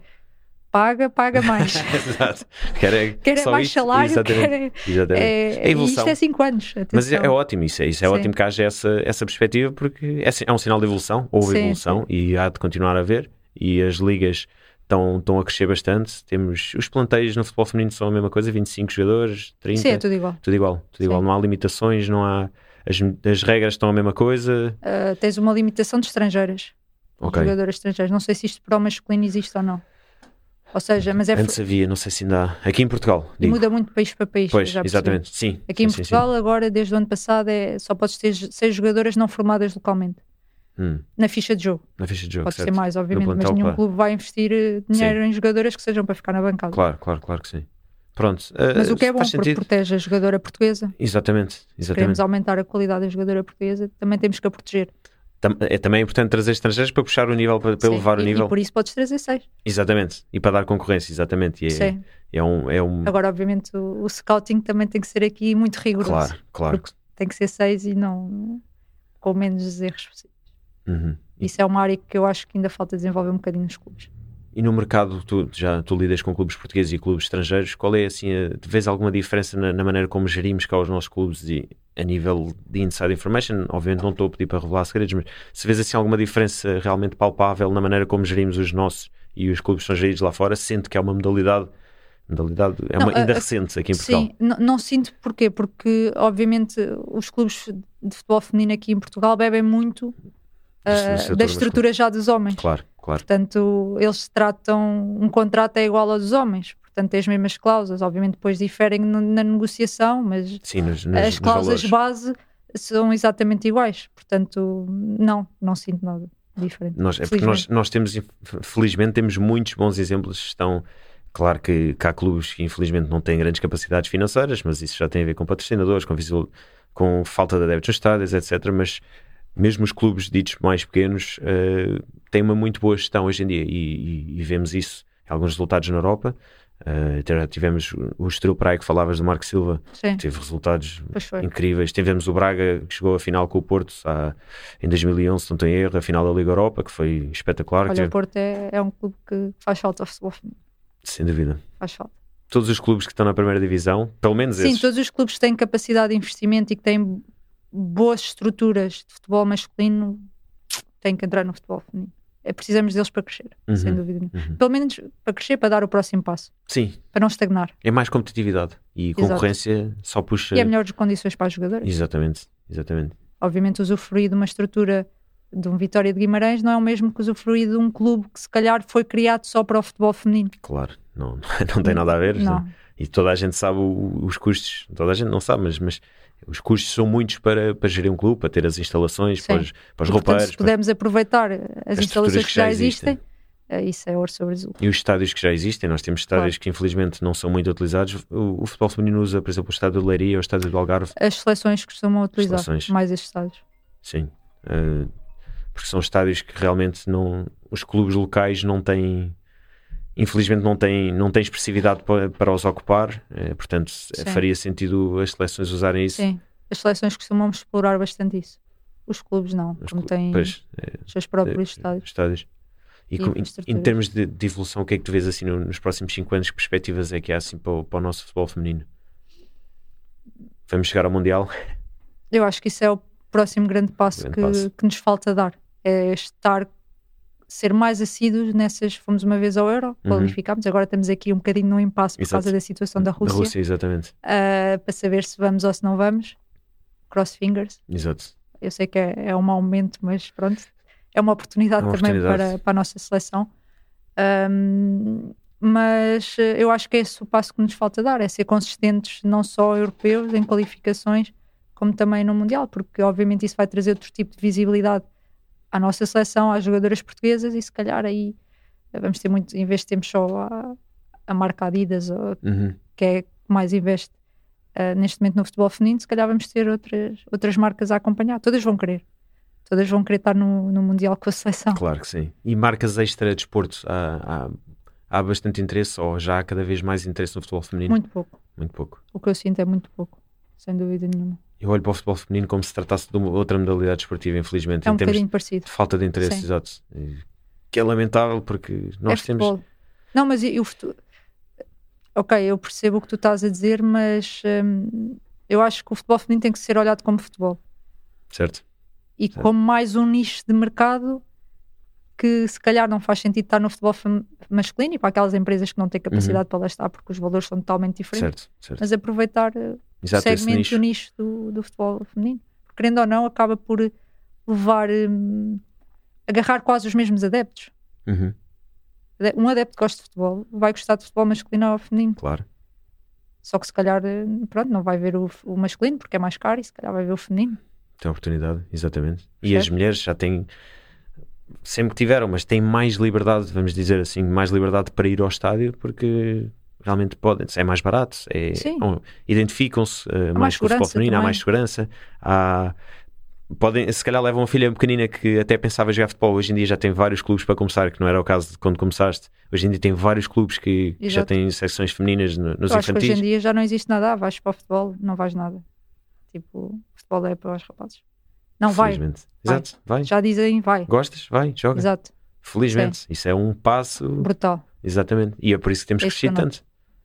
paga, paga mais. Exato. Quer é, quer é só mais isto, salário, exatamente, quer é. exatamente. é evolução. isto é 5 anos. Mas é, atenção. é ótimo isso, é, isso é Sim. ótimo que haja essa, essa perspectiva porque é, é um sinal de evolução, houve Sim, evolução e há de continuar a haver e as ligas estão, estão a crescer bastante. Temos os planteios no futebol feminino são a mesma coisa, 25 jogadores, 30, Sim, é tudo igual. tudo igual, tudo igual, Sim. não há limitações, não há as, as regras estão a mesma coisa. Uh, tens uma limitação de estrangeiras. Ok. Jogadoras estrangeiras. Não sei se isto para o masculino existe ou não. Ou seja, mas é Antes havia, não sei se ainda há. Aqui em Portugal, digo. muda muito de país para país. Pois, exatamente, sim. Aqui em sim, sim, sim. Portugal, agora, desde o ano passado, é, só podes ter seis jogadoras não formadas localmente. Hum, Na ficha de jogo. na ficha de jogo, Pode certo. ser mais, obviamente, plantel, mas nenhum claro. clube vai investir eh, dinheiro em jogadoras que sejam para ficar na bancada. Claro, claro, claro que sim. Pronto. Mas eh, o que é bom, porque sentido. protege a jogadora portuguesa. Exatamente, Se exatamente. queremos aumentar a qualidade da jogadora portuguesa, também temos que a proteger. Tam- É também importante trazer estrangeiros para puxar o nível, para, para elevar o e- nível. E por isso podes trazer seis. Exatamente. E para dar concorrência, exatamente. E é, é um. É um... Agora, obviamente, o, o scouting também tem que ser aqui muito rigoroso. Claro, claro. Porque tem que ser seis e não com menos erros possíveis. Uhum. Isso é uma área que eu acho que ainda falta desenvolver um bocadinho nos clubes. E no mercado, tu já tu lidas com clubes portugueses e clubes estrangeiros, qual é assim, a, vês alguma diferença na, na, maneira como gerimos cá os nossos clubes e a nível de inside information? Obviamente não estou a pedir para revelar segredos, mas se vês assim alguma diferença realmente palpável na maneira como gerimos os nossos e os clubes estrangeiros lá fora, sendo que é uma modalidade modalidade é uma, não, ainda a, recente aqui em Portugal. Sim, não, não, sinto porquê, porque obviamente os clubes de futebol feminino aqui em Portugal bebem muito uh, da estrutura já dos homens. Claro. Claro. Portanto, eles tratam. Um contrato é igual ao dos homens, portanto, tem as mesmas cláusulas. Obviamente, depois diferem na negociação, mas Sim, nos, nos, as cláusulas base são exatamente iguais. Portanto, não, não sinto nada diferente. Nós, é porque nós, nós temos, felizmente, temos muitos bons exemplos. Estão. Claro que, que há clubes que infelizmente não têm grandes capacidades financeiras, mas isso já tem a ver com patrocinadores, com, visual, com falta de adeptos nos estádios, etc. Mas mesmo os clubes ditos mais pequenos uh, têm uma muito boa gestão hoje em dia e, e, e vemos isso em alguns resultados na Europa. Uh, tivemos o Estrela Praia que falavas do Marco Silva, Sim. teve resultados incríveis. Tivemos o Braga que chegou à final com o Porto há, em 2011, se não tenho erro, a final da Liga Europa, que foi espetacular. Olha, o Porto é, é, um clube que faz falta ao futebol Sem dúvida. Faz falta. Todos os clubes que estão na primeira divisão, pelo menos Sim, esses. todos os clubes que têm capacidade de investimento e que têm boas estruturas de futebol masculino têm que entrar no futebol feminino. É, precisamos deles para crescer, uhum, sem dúvida nenhuma. Uhum. Pelo menos para crescer, para dar o próximo passo. Sim. Para não estagnar. É mais competitividade e Exato. concorrência só puxa. E é melhores condições para os jogadores. Exatamente, exatamente. Obviamente, usufruir de uma estrutura de um Vitória de Guimarães não é o mesmo que usufruir de um clube que se calhar foi criado só para o futebol feminino. Claro, não, não tem nada a ver. Não. E toda a gente sabe os custos, toda a gente não sabe, mas, mas os custos são muitos para, para gerir um clube, para ter as instalações, para os, para os roupeiros. Se pudermos para... aproveitar as, as instalações que já, já existem, existem é, isso é ouro sobre azul. E os estádios que já existem, nós temos estádios claro. que infelizmente não são muito utilizados. O, o, futebol feminino usa, por exemplo, o estádio de Leiria ou o estádio do Algarve. As seleções costumam utilizar seleções. mais estes estádios. Sim, uh, porque são estádios que realmente não, os clubes locais não têm infelizmente não tem, não tem expressividade para, para os ocupar, é, portanto Sim. faria sentido as seleções usarem isso. Sim, as seleções costumam explorar bastante isso. Os clubes não, os como têm pois, os seus próprios é, estádios. estádios. E, com, em, em, termos de, de, evolução, o que é que tu vês assim no, nos próximos 5 anos? Que perspectivas é que há assim para o, para o nosso futebol feminino? Vamos chegar ao Mundial? Eu acho que isso é o próximo grande passo, grande que, passo. que nos falta dar. É estar ser mais assíduos nessas. Fomos uma vez ao Euro, uhum. qualificámos, agora estamos aqui um bocadinho no impasse por Exato. causa da situação da Rússia. Da Rússia, exatamente. Uh, para saber se vamos ou se não vamos. Cross fingers. Exato. Eu sei que é, é um mau momento, mas pronto, é uma oportunidade, é uma também oportunidade. Para, para a nossa seleção. Um, mas eu acho que é esse o passo que nos falta dar, é ser consistentes não só europeus em qualificações, como também no Mundial, porque obviamente isso vai trazer outro tipo de visibilidade à nossa seleção, às jogadoras portuguesas e se calhar aí vamos ter muito, em vez de termos só a, a marca Adidas, ou, uhum. que é que mais investe uh, neste momento no futebol feminino, se calhar vamos ter outras, outras marcas a acompanhar. Todas vão querer. Todas vão querer estar no, no Mundial com a seleção. Claro que sim. E marcas extra de há, há, há bastante interesse ou já há cada vez mais interesse no futebol feminino? Muito pouco. Muito pouco. O que eu sinto é muito pouco, sem dúvida nenhuma eu olho para o futebol feminino como se tratasse de uma outra modalidade esportiva, infelizmente. É um bocadinho parecido. De falta de interesse, Sim. exato. Que é lamentável porque nós é temos. Futebol. Não, mas eu, Ok, eu percebo o que tu estás a dizer, mas hum, eu acho que o futebol feminino tem que ser olhado como futebol. Certo. E certo. como mais um nicho de mercado que se calhar não faz sentido estar no futebol masculino e para aquelas empresas que não têm capacidade uhum. para lá estar porque os valores são totalmente diferentes. Certo, certo. Mas aproveitar eh, Exato, o segmento nicho. do nicho do, do futebol feminino. Querendo ou não, acaba por levar, um, agarrar quase os mesmos adeptos. Uhum. Um adepto que gosta de futebol vai gostar de futebol masculino ou feminino. Claro. Só que se calhar, eh, pronto, não vai ver o, o masculino porque é mais caro e se calhar vai ver o feminino. Tem oportunidade, exatamente. E as mulheres já têm, sempre tiveram, mas têm mais liberdade, vamos dizer assim, mais liberdade para ir ao estádio porque realmente podem, é mais barato, é, identificam-se uh, mais, com o futebol feminino, há mais segurança, há, podem, se calhar levam uma filha pequenina que até pensava jogar futebol, hoje em dia já tem vários clubes para começar, que não era o caso de quando começaste, hoje em dia tem vários clubes que, que já têm secções femininas no, nos infantis. hoje em dia já não existe nada, ah, vais para o futebol, não vais nada. Tipo, futebol é para os rapazes. Não, vai. Felizmente. Vai. Exato, vai. Já dizem vai. Gostas? Vai, joga. Exato. Felizmente. Isso é um passo. Brutal. Exatamente. E é por isso que temos crescido tanto.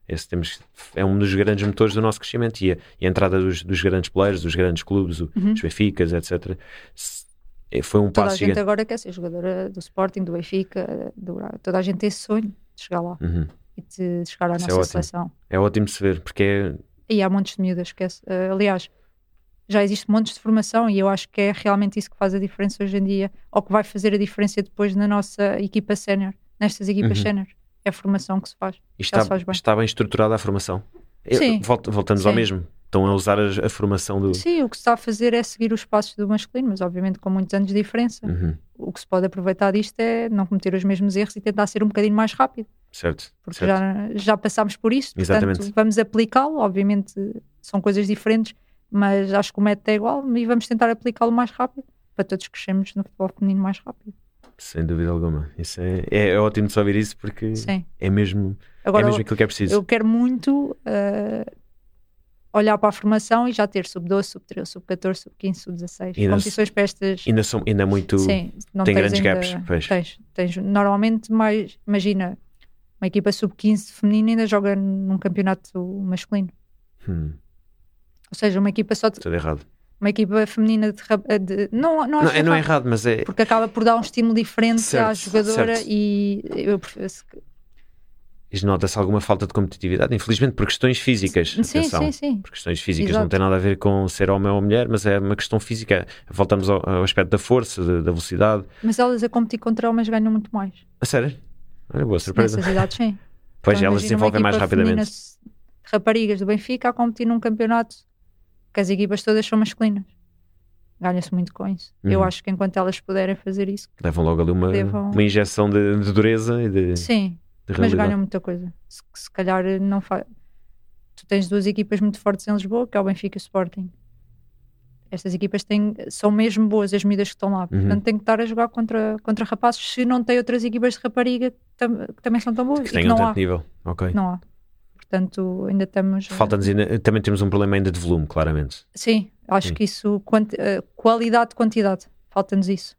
Esse temos, é um dos grandes motores do nosso crescimento e a, e a entrada dos, dos grandes players, dos grandes clubes, o- Uhum. os Benficas, etc. É- Foi um Toda a passo gente gigante. agora quer ser jogadora do Sporting, do Benfica, do. Toda a gente tem esse sonho de chegar lá Uhum. e de, chegar à Isso é nossa ótimo. seleção. É ótimo de se ver, porque é. E há montes de miúdas, esquece. Eh, aliás, já existe montes de formação e eu acho que é realmente isso que faz a diferença hoje em dia, ou que vai fazer a diferença depois na nossa equipa sénior, nestas equipas Uhum. sénior. É a formação que se faz. e está, faz bem. está bem estruturada a formação. Sim. volta- voltamos ao Sim. mesmo. Estão a usar a, a formação do. Sim, o que se está a fazer é seguir os passos do masculino, mas obviamente com muitos anos de diferença. Uhum. O que se pode aproveitar disto é não cometer os mesmos erros e tentar ser um bocadinho mais rápido. Certo. porque certo. já, já passámos por isso, portanto Exatamente. vamos aplicá-lo, obviamente são coisas diferentes, mas acho que o método é igual e vamos tentar aplicá-lo mais rápido para todos crescermos no futebol feminino mais rápido. Sem dúvida alguma. Isso é, é, é ótimo de só ouvir isso porque Sim. é mesmo, é Agora mesmo aquilo que é preciso. eu quero muito eh, olhar para a formação e já ter sub-12, sub-13, sub-14, sub-15, sub-16 Ainda competições para estas. Ainda, são, ainda é muito. Sim, não tem grandes ainda, gaps, pois. Tens, tens normalmente mais, imagina, uma equipa sub-15 feminina ainda joga num campeonato masculino. Hum, Ou seja, uma equipa só de tudo errado. uma equipa feminina de, de- não, não, Não, é, não é errado, mas é. porque acaba por dar um estímulo diferente Certo, à jogadora certo. e eu prefiro- Nota-se alguma falta de competitividade, infelizmente, por questões físicas. sim, atenção. sim, sim. Por questões físicas, Exato. não tem nada a ver com ser homem ou mulher, mas é uma questão física. Voltamos ao, ao aspecto da força, de- da velocidade. Mas elas a competir contra homens ganham muito mais. A sério? Olha, boa surpresa. Nessas idades, sim. Pois Então, elas desenvolvem mais rapidamente. raparigas do Benfica a competir num campeonato que as equipas todas são masculinas. Ganha-se muito com isso. Eu Uhum. acho que enquanto elas puderem fazer isso, Levam logo ali uma, Devam- uma injeção de, de dureza e de, de sim, mas realidade. ganham muita coisa. Se, se calhar não faz. Tu tens duas equipas muito fortes em Lisboa, que é o Benfica e o Sporting. Estas equipas têm, são mesmo boas, as medidas que estão lá. Uhum. Portanto, têm que estar a jogar contra, contra rapazes se não tem outras equipas de rapariga que, tam- que também são tão boas. Que e não tanto há. nível. Ok. Não há. Portanto, ainda estamos. Falta-nos ainda- também temos um problema ainda de volume, claramente. Sim, acho Sim. que isso, quanti- eh, qualidade, quantidade. Falta-nos isso.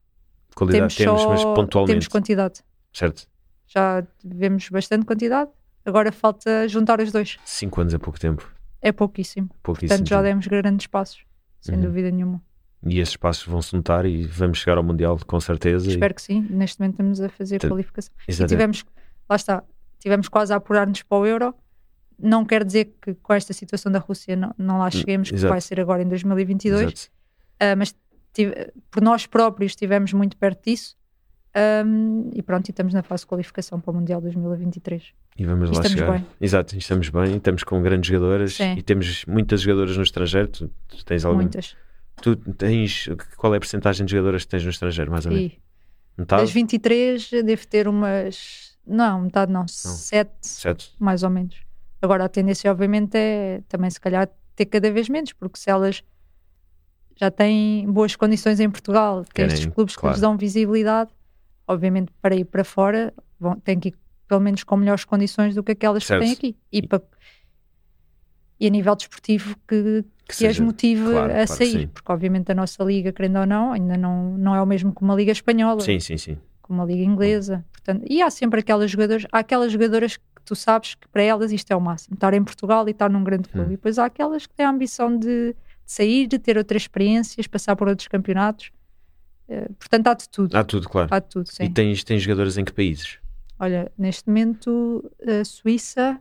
Qualidade temos, temos, só, mas pontualmente. temos quantidade. Certo? Já vemos bastante quantidade. Agora falta juntar os dois. Cinco anos é pouco tempo. É pouquíssimo. Pouquíssimo Portanto, já demos grandes passos, sem Uhum. dúvida nenhuma. E esses passos vão-se notar e vamos chegar ao Mundial com certeza. e- Espero que sim. Neste momento estamos a fazer Te- qualificação. E Exatamente. tivemos, lá está, tivemos quase a apurar-nos para o Euro. Não quer dizer que com esta situação da Rússia não, não lá cheguemos, que Hum, exato. vai ser agora em 2022. Exato. Ah, mas tive- por nós próprios estivemos muito perto disso. Ahm, e pronto, e estamos na fase de qualificação para o Mundial 2023. E vamos E lá chegar. bem. Exato, estamos bem, estamos com grandes jogadoras Sim. e temos muitas jogadoras no estrangeiro. Tu, tu tens algum? Muitas. Tu tens qual é a porcentagem de jogadoras que tens no estrangeiro, mais ou menos? E Metade? das 23, devo ter umas. Não, metade não, sete, Certo. mais ou menos. Agora, a tendência, obviamente, é também, se calhar, ter cada vez menos, porque se elas já têm boas condições em Portugal, que Querem, estes clubes que claro. lhes dão visibilidade, obviamente, para ir para fora, vão, têm que ir pelo menos com melhores condições do que aquelas Certo. que têm aqui. E, para- e a nível desportivo, que, Que que as motive claro, a que sair, porque obviamente a nossa liga, querendo ou não, ainda não, não é o mesmo que uma liga espanhola, Sim, sim, sim. como uma liga inglesa. Portanto, e há sempre aquelas jogadoras, há aquelas jogadoras que tu sabes que para elas isto é o máximo, estar em Portugal e estar num grande clube. Hum. E depois há aquelas que têm a ambição de, de sair, de ter outras experiências, passar por outros campeonatos. Eh, portanto, há de tudo. Há tudo, claro. Há de tudo, sim. E tens, tens jogadoras em que países? Olha, neste momento, a Suíça,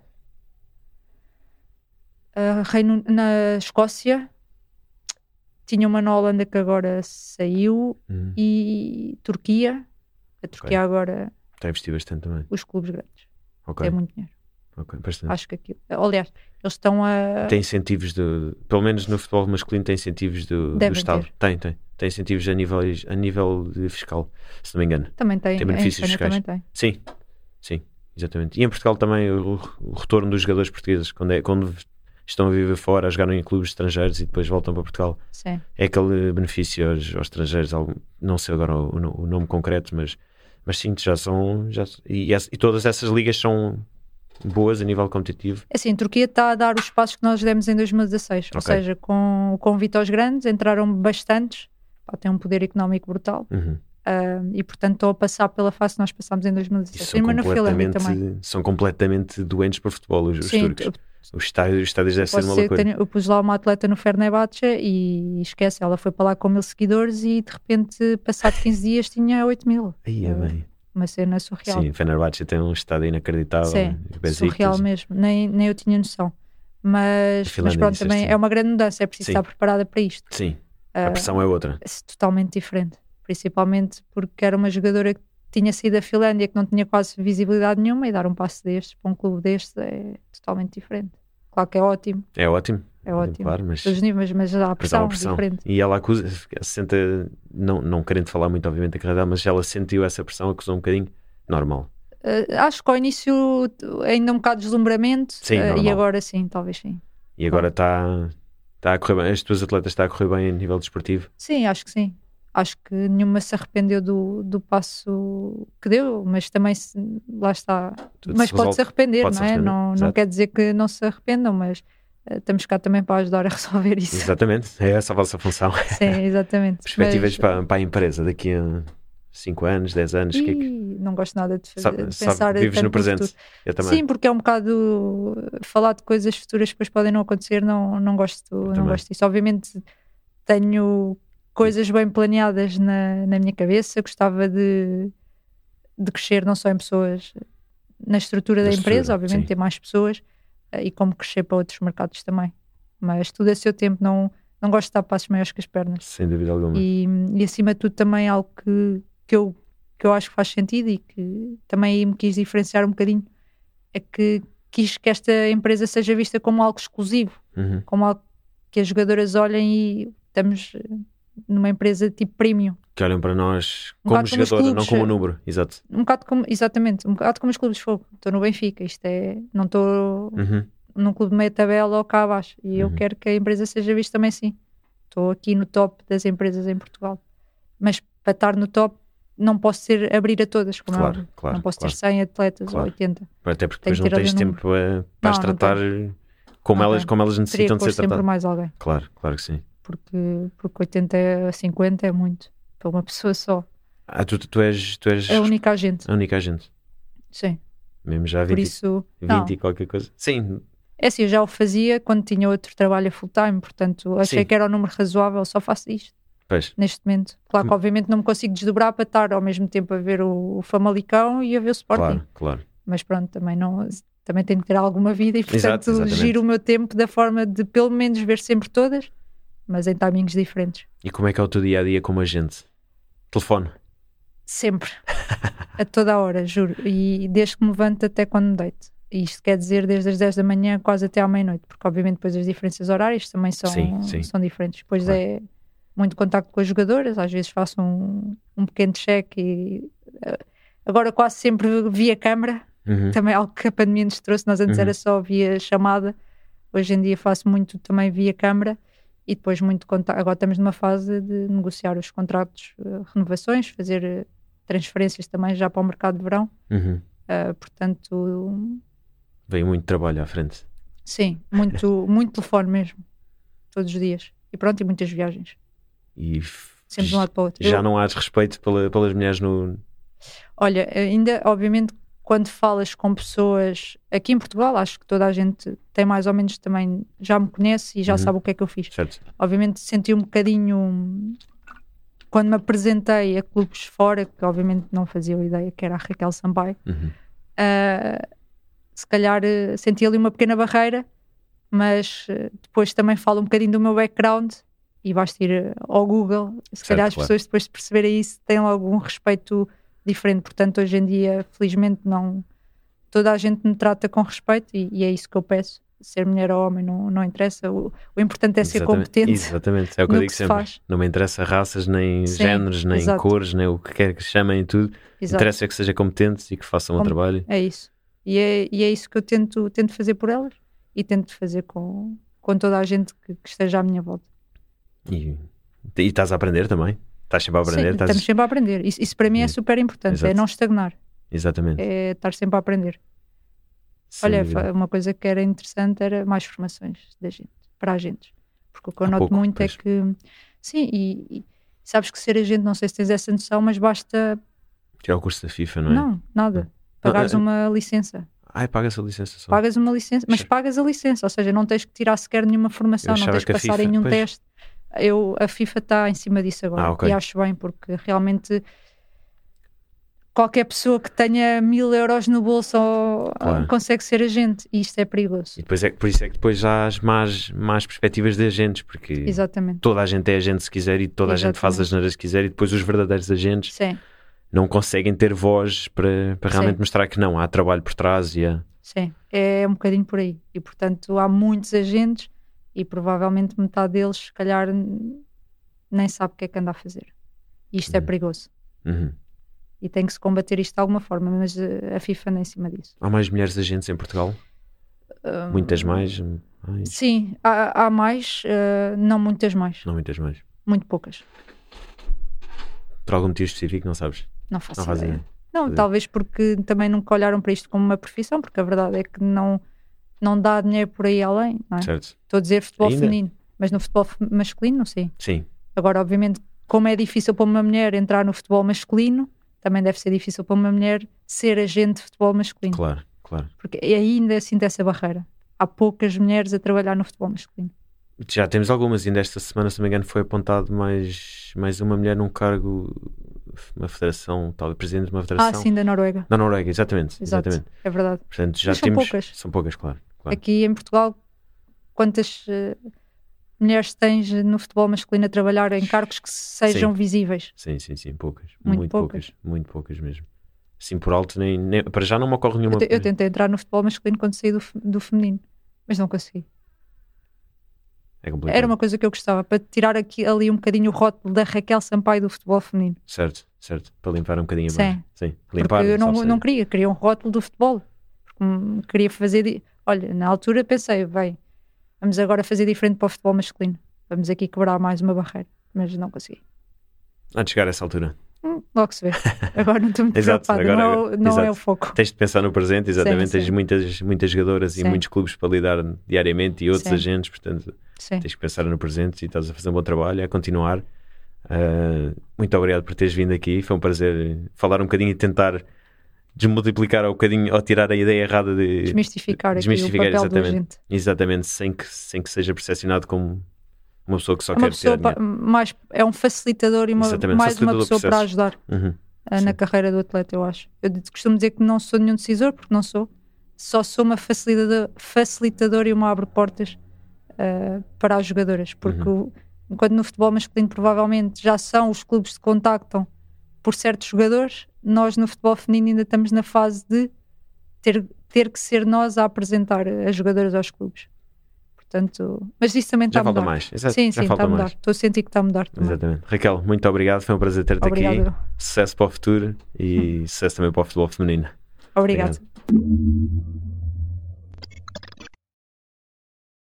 a Reino, na Escócia, tinha uma na Holanda que agora saiu Hum, e Turquia. A Turquia agora, Está a investir bastante também. os clubes grandes. Ok, É muito dinheiro. ok, bastante. Acho que aquilo. Aliás, eles estão a. Tem incentivos do. Pelo menos no futebol masculino tem incentivos do, do Estado. ter. Tem, tem. Tem incentivos a nível, a nível de fiscal, se não me engano. Também tem. Tem em benefícios fiscais. também tem. Sim, sim, exatamente. E em Portugal também o, o retorno dos jogadores portugueses, quando, é, quando estão a viver fora, a jogar em clubes estrangeiros e depois voltam para Portugal, Sim. é aquele benefício aos, aos estrangeiros, algum- não sei agora o- o nome concreto, mas, mas sim, já são. Já, e, e todas essas ligas são boas a nível competitivo. Assim, a Turquia está a dar os passos que nós demos em 2016. Ou Ok. seja, com o convite aos grandes, entraram bastantes. pá, tem um poder económico brutal. Uhum. Uh, e portanto estou a passar pela fase que nós passámos em E 2017 são mas na Finlândia também. completamente, são completamente doentes para futebol, os, os Sim, turcos. Os estádios, os estádios deve ser uma loucura. tenho- eu pus lá uma atleta no Fenerbahçe e esquece, ela foi para lá com mil seguidores e de repente, passado 15 dias, tinha 8 mil. Aí é bem. Uma cena surreal. Sim, Fenerbahçe tem um estádio inacreditável. Sim, Besiktas. surreal mesmo, nem, nem eu tinha noção. Mas, mas pronto, também é uma grande mudança, é preciso Sim. estar preparada para isto. Sim, a Ah, pressão é outra. é totalmente diferente. Principalmente porque era uma jogadora que tinha saído da Finlândia, que não tinha quase visibilidade nenhuma, e dar um passo destes para um clube destes é totalmente diferente. Claro que é ótimo, É ótimo. é ótimo. Claro, mas, Todos os níveis, mas há a mas há pressão, pressão. diferente. E ela acusa, senta, não, não querendo falar muito, obviamente, da carreira dela, mas ela sentiu essa pressão, acusou um bocadinho. Normal. Ah, acho que ao início ainda um bocado de deslumbramento, Sim, ah, e agora sim, talvez sim. E agora está está a correr bem. As tuas atletas estão a correr bem a nível desportivo. Sim, acho que sim. Acho que nenhuma se arrependeu do, do passo que deu, mas também se- lá está. Tudo mas se pode se arrepender, pode-se não é? arrepender, Não, não quer dizer que não se arrependam, mas eh, estamos cá também para ajudar a resolver isso. Exatamente, é essa a vossa função. Sim, exatamente. Perspectivas Mas- para, para a empresa daqui a 5 anos, 10 anos. que é que- não gosto nada de, fazer, sabe- de sabe, pensar vives tanto no presente. Sim, porque é um bocado falar de coisas futuras que depois podem não acontecer, não, não gosto, não também. gosto disso. Obviamente tenho coisas bem planeadas na, na minha cabeça, gostava de, de crescer não só em pessoas, na estrutura Na da estrutura, empresa, obviamente sim. ter mais pessoas eh, e como crescer para outros mercados também. Mas tudo a seu tempo, não, não gosto de dar passos maiores que as pernas. Sem dúvida alguma. E, e acima de tudo também algo que, que, eu, que eu acho que faz sentido e que também me quis diferenciar um bocadinho é que quis que esta empresa seja vista como algo exclusivo, Uhum. como algo que as jogadoras olhem e estamos numa empresa tipo premium. Que olham para nós Um como bocado como não como número. Exato. Um bocado como, exatamente, um bocado como os clubes de fogo. Estou no Benfica, isto é, não estou Uhum. num clube de meia tabela ou cá abaixo. E eu Uhum. quero que a empresa seja vista também assim. Estou aqui no top das empresas em Portugal. Mas para estar no top, não posso ser abrir a todas, como é Claro, óbvio. claro. não posso claro. ter 100 atletas Claro. ou 80. Até porque depois não tens tempo para, para as Não, tratar como, Não elas, como elas necessitam de ser sempre tratadas. mais alguém. Claro, claro que sim. Porque, porque 80 a 50 é muito. Para uma pessoa só. Ah, tu, tu és, tu és É a única agente. a única agente. Sim. Mesmo já Por 20, isso. 20 não. e qualquer coisa. Sim, É assim, eu já o fazia quando tinha outro trabalho a full time. Portanto, achei Sim. que era um número razoável. Só faço isto. pois. neste momento. Claro que obviamente não me consigo desdobrar para estar ao mesmo tempo a ver o, o Famalicão e a ver o Sporting. Claro, claro. Mas pronto, também não também tenho que ter alguma vida e portanto Exato, giro o meu tempo da forma de pelo menos ver sempre todas, mas em timings diferentes. E como é que é o teu dia a dia como agente? Telefone. Sempre. a toda a hora, juro. E desde que me levanto até quando me deito. E Isto quer dizer desde as 10 da manhã quase até à meia-noite, porque obviamente depois as diferenças horárias também são, Sim, sim. são diferentes. Depois Claro. é muito contacto com as jogadoras, às vezes faço um, um pequeno cheque e eh, agora quase sempre via câmara, Uhum. também é algo que a pandemia nos trouxe. Nós antes Uhum. era só via chamada, hoje em dia faço muito também via câmara e depois muito. Agora estamos numa fase de negociar os contratos, eh, renovações, fazer eh, transferências também já para o mercado de verão. Uhum. Uh, portanto, Veio muito trabalho à frente. sim, muito, muito telefone mesmo, todos os dias. E pronto, e muitas viagens, E sempre de um lado para o outro. já Eu- não há desrespeito pela, pelas mulheres no. Olha, ainda, obviamente, quando falas com pessoas aqui em Portugal, acho que toda a gente tem mais ou menos também, já me conhece e já Uhum. sabe o que é que eu fiz. Certo? Obviamente senti um bocadinho quando me apresentei a clubes fora, que obviamente não fazia ideia que era a Raquel Sampaio, Uhum. Uh, se calhar uh, senti ali uma pequena barreira, mas uh, depois também falo um bocadinho do meu background e basta ir ao Google. Se Certo, calhar as claro. pessoas depois de perceberem isso têm logo um respeito diferente. Portanto, hoje em dia, felizmente, não toda a gente me trata com respeito e, e é isso que eu peço. Ser mulher ou homem não, não interessa. O, o importante é ser Exatamente. competente. Exatamente, é o que eu digo que se sempre. faz. Não me interessa raças, nem Sim, géneros, nem exato. cores, nem o que quer que chamem e tudo. Exato. Interessa é que seja competente e que façam o trabalho. É isso. E é, e é isso que eu tento, tento fazer por elas e tento fazer com, com toda a gente que, que esteja à minha volta. E, e estás a aprender também. Estás sempre a aprender. Sim, estás- estamos sempre a aprender. Isso, isso para mim é super importante, é Exato. não estagnar, Exatamente. é estar sempre a aprender. Sem Olha, dúvida. uma coisa que era interessante era mais formações da gente, para a gente. Porque o que eu Há noto pouco, muito pois. é que, sim, e, e- Sabes que ser agente, não sei se tens essa noção, mas basta. Tirar o curso da FIFA, não é? Não, nada. Pagares Não, é- uma licença. Ai, paga-se a licença só. Pagas uma licença, mas pagas a licença, ou seja, não tens que tirar sequer nenhuma formação, não tens que passar FIFA em nenhum pois. teste. Eu, a FIFA está em cima disso agora Ah, ok. e acho bem, porque realmente qualquer pessoa que tenha mil euros no bolso Claro. consegue ser agente e isto é perigoso. E depois é, que- por isso é que depois há as más, más perspectivas de agentes, porque Exatamente. toda a gente é agente se quiser e toda a gente faz as neiras que quiser e depois os verdadeiros agentes Sim, não conseguem ter voz para, para realmente Sim. mostrar que não, há trabalho por trás e há... sim, é um bocadinho por aí. E portanto há muitos agentes e provavelmente metade deles, se calhar, nem sabe o que é que anda a fazer. E isto é Uhum. perigoso. Uhum. E tem que se combater isto de alguma forma, mas eh, a FIFA anda em cima disso. Há mais mulheres agentes em Portugal? Ah, Muitas mais? Ai, Sim, há, há mais, eh, não muitas mais, não muitas mais. muito poucas. Por algum motivo específico, não sabes? Não faço Não ideia. Não, talvez porque também nunca olharam para isto como uma profissão, porque a verdade é que não, não dá dinheiro por aí além. Não é? Certo? Estou a dizer futebol Ainda? feminino, mas no futebol masculino, não sei. Sim, Agora, obviamente, como é difícil para uma mulher entrar no futebol masculino, também deve ser difícil para uma mulher ser agente de futebol masculino. claro, claro. Porque ainda sinto essa barreira. Há poucas mulheres a trabalhar no futebol masculino. Já temos algumas, ainda esta semana, se não me engano, foi apontado mais, mais uma mulher num cargo, uma federação, tal, presidente de uma Ah, federação. sim, da Noruega. Na Noruega, exatamente. Exato. exatamente. É verdade. Portanto, já Mas são temos. poucas. São poucas, claro. claro. Aqui em Portugal, quantas eh, mulheres tens no futebol masculino a trabalhar em cargos que sejam visíveis? Sim, sim, sim, poucas. Muito Muito, poucas. poucas. Muito poucas mesmo. Assim por alto, nem, nem- para já não me ocorre nenhuma. Eu, eu tentei entrar no futebol masculino quando saí do, do feminino, mas não consegui. É complicado. Era uma coisa que eu gostava, para tirar aqui, ali um bocadinho o rótulo da Raquel Sampaio do futebol feminino. Certo, certo. Para limpar um bocadinho Sim. mais. Sim, Porque limpar. eu não, não queria, queria um rótulo do futebol. Porque hum, queria fazer. di- Olha, na altura pensei, bem, vamos agora fazer diferente para o futebol masculino. Vamos aqui quebrar mais uma barreira. Mas não consegui. Há de chegar a essa altura. Hum, logo se vê. Agora não estou muito Exato, preocupada. agora- não, é o- não é o foco. Tens de pensar no presente, exatamente. Sim, Tens sim. muitas, muitas jogadoras Sim. e muitos clubes para lidar diariamente e outros agentes, portanto, Sim. tens que pensar no presente e estás a fazer um bom trabalho, a continuar. Ah, muito obrigado por teres vindo aqui. Foi um prazer falar um bocadinho e tentar desmultiplicar um bocadinho ou tirar a ideia errada de Desmistificar aqui desmistificar, do exatamente. exatamente sem que, sem que seja percepcionado como uma pessoa que só É quer pessoa mais, é um facilitador e uma, mais uma pessoa para ajudar Uhum. na Sim. carreira do atleta, eu acho. Eu costumo dizer que não sou nenhum decisor, porque não sou. Só sou uma facilitador, facilitador e uma abre portas ah, para as jogadoras. Porque Uhum. enquanto no futebol masculino provavelmente já são os clubes que contactam por certos jogadores, nós no futebol feminino ainda estamos na fase de ter, ter que ser nós a apresentar as jogadoras aos clubes. Portanto, mas isso também está a falta mudar. mais. Exato, sim, já sim, está a mudar. Estou a sentir que está a mudar também. Exatamente. Raquel, muito obrigado. Foi um prazer ter-te aqui. Sucesso para o futuro e sucesso também para o futebol feminino. Obrigado. Obrigado.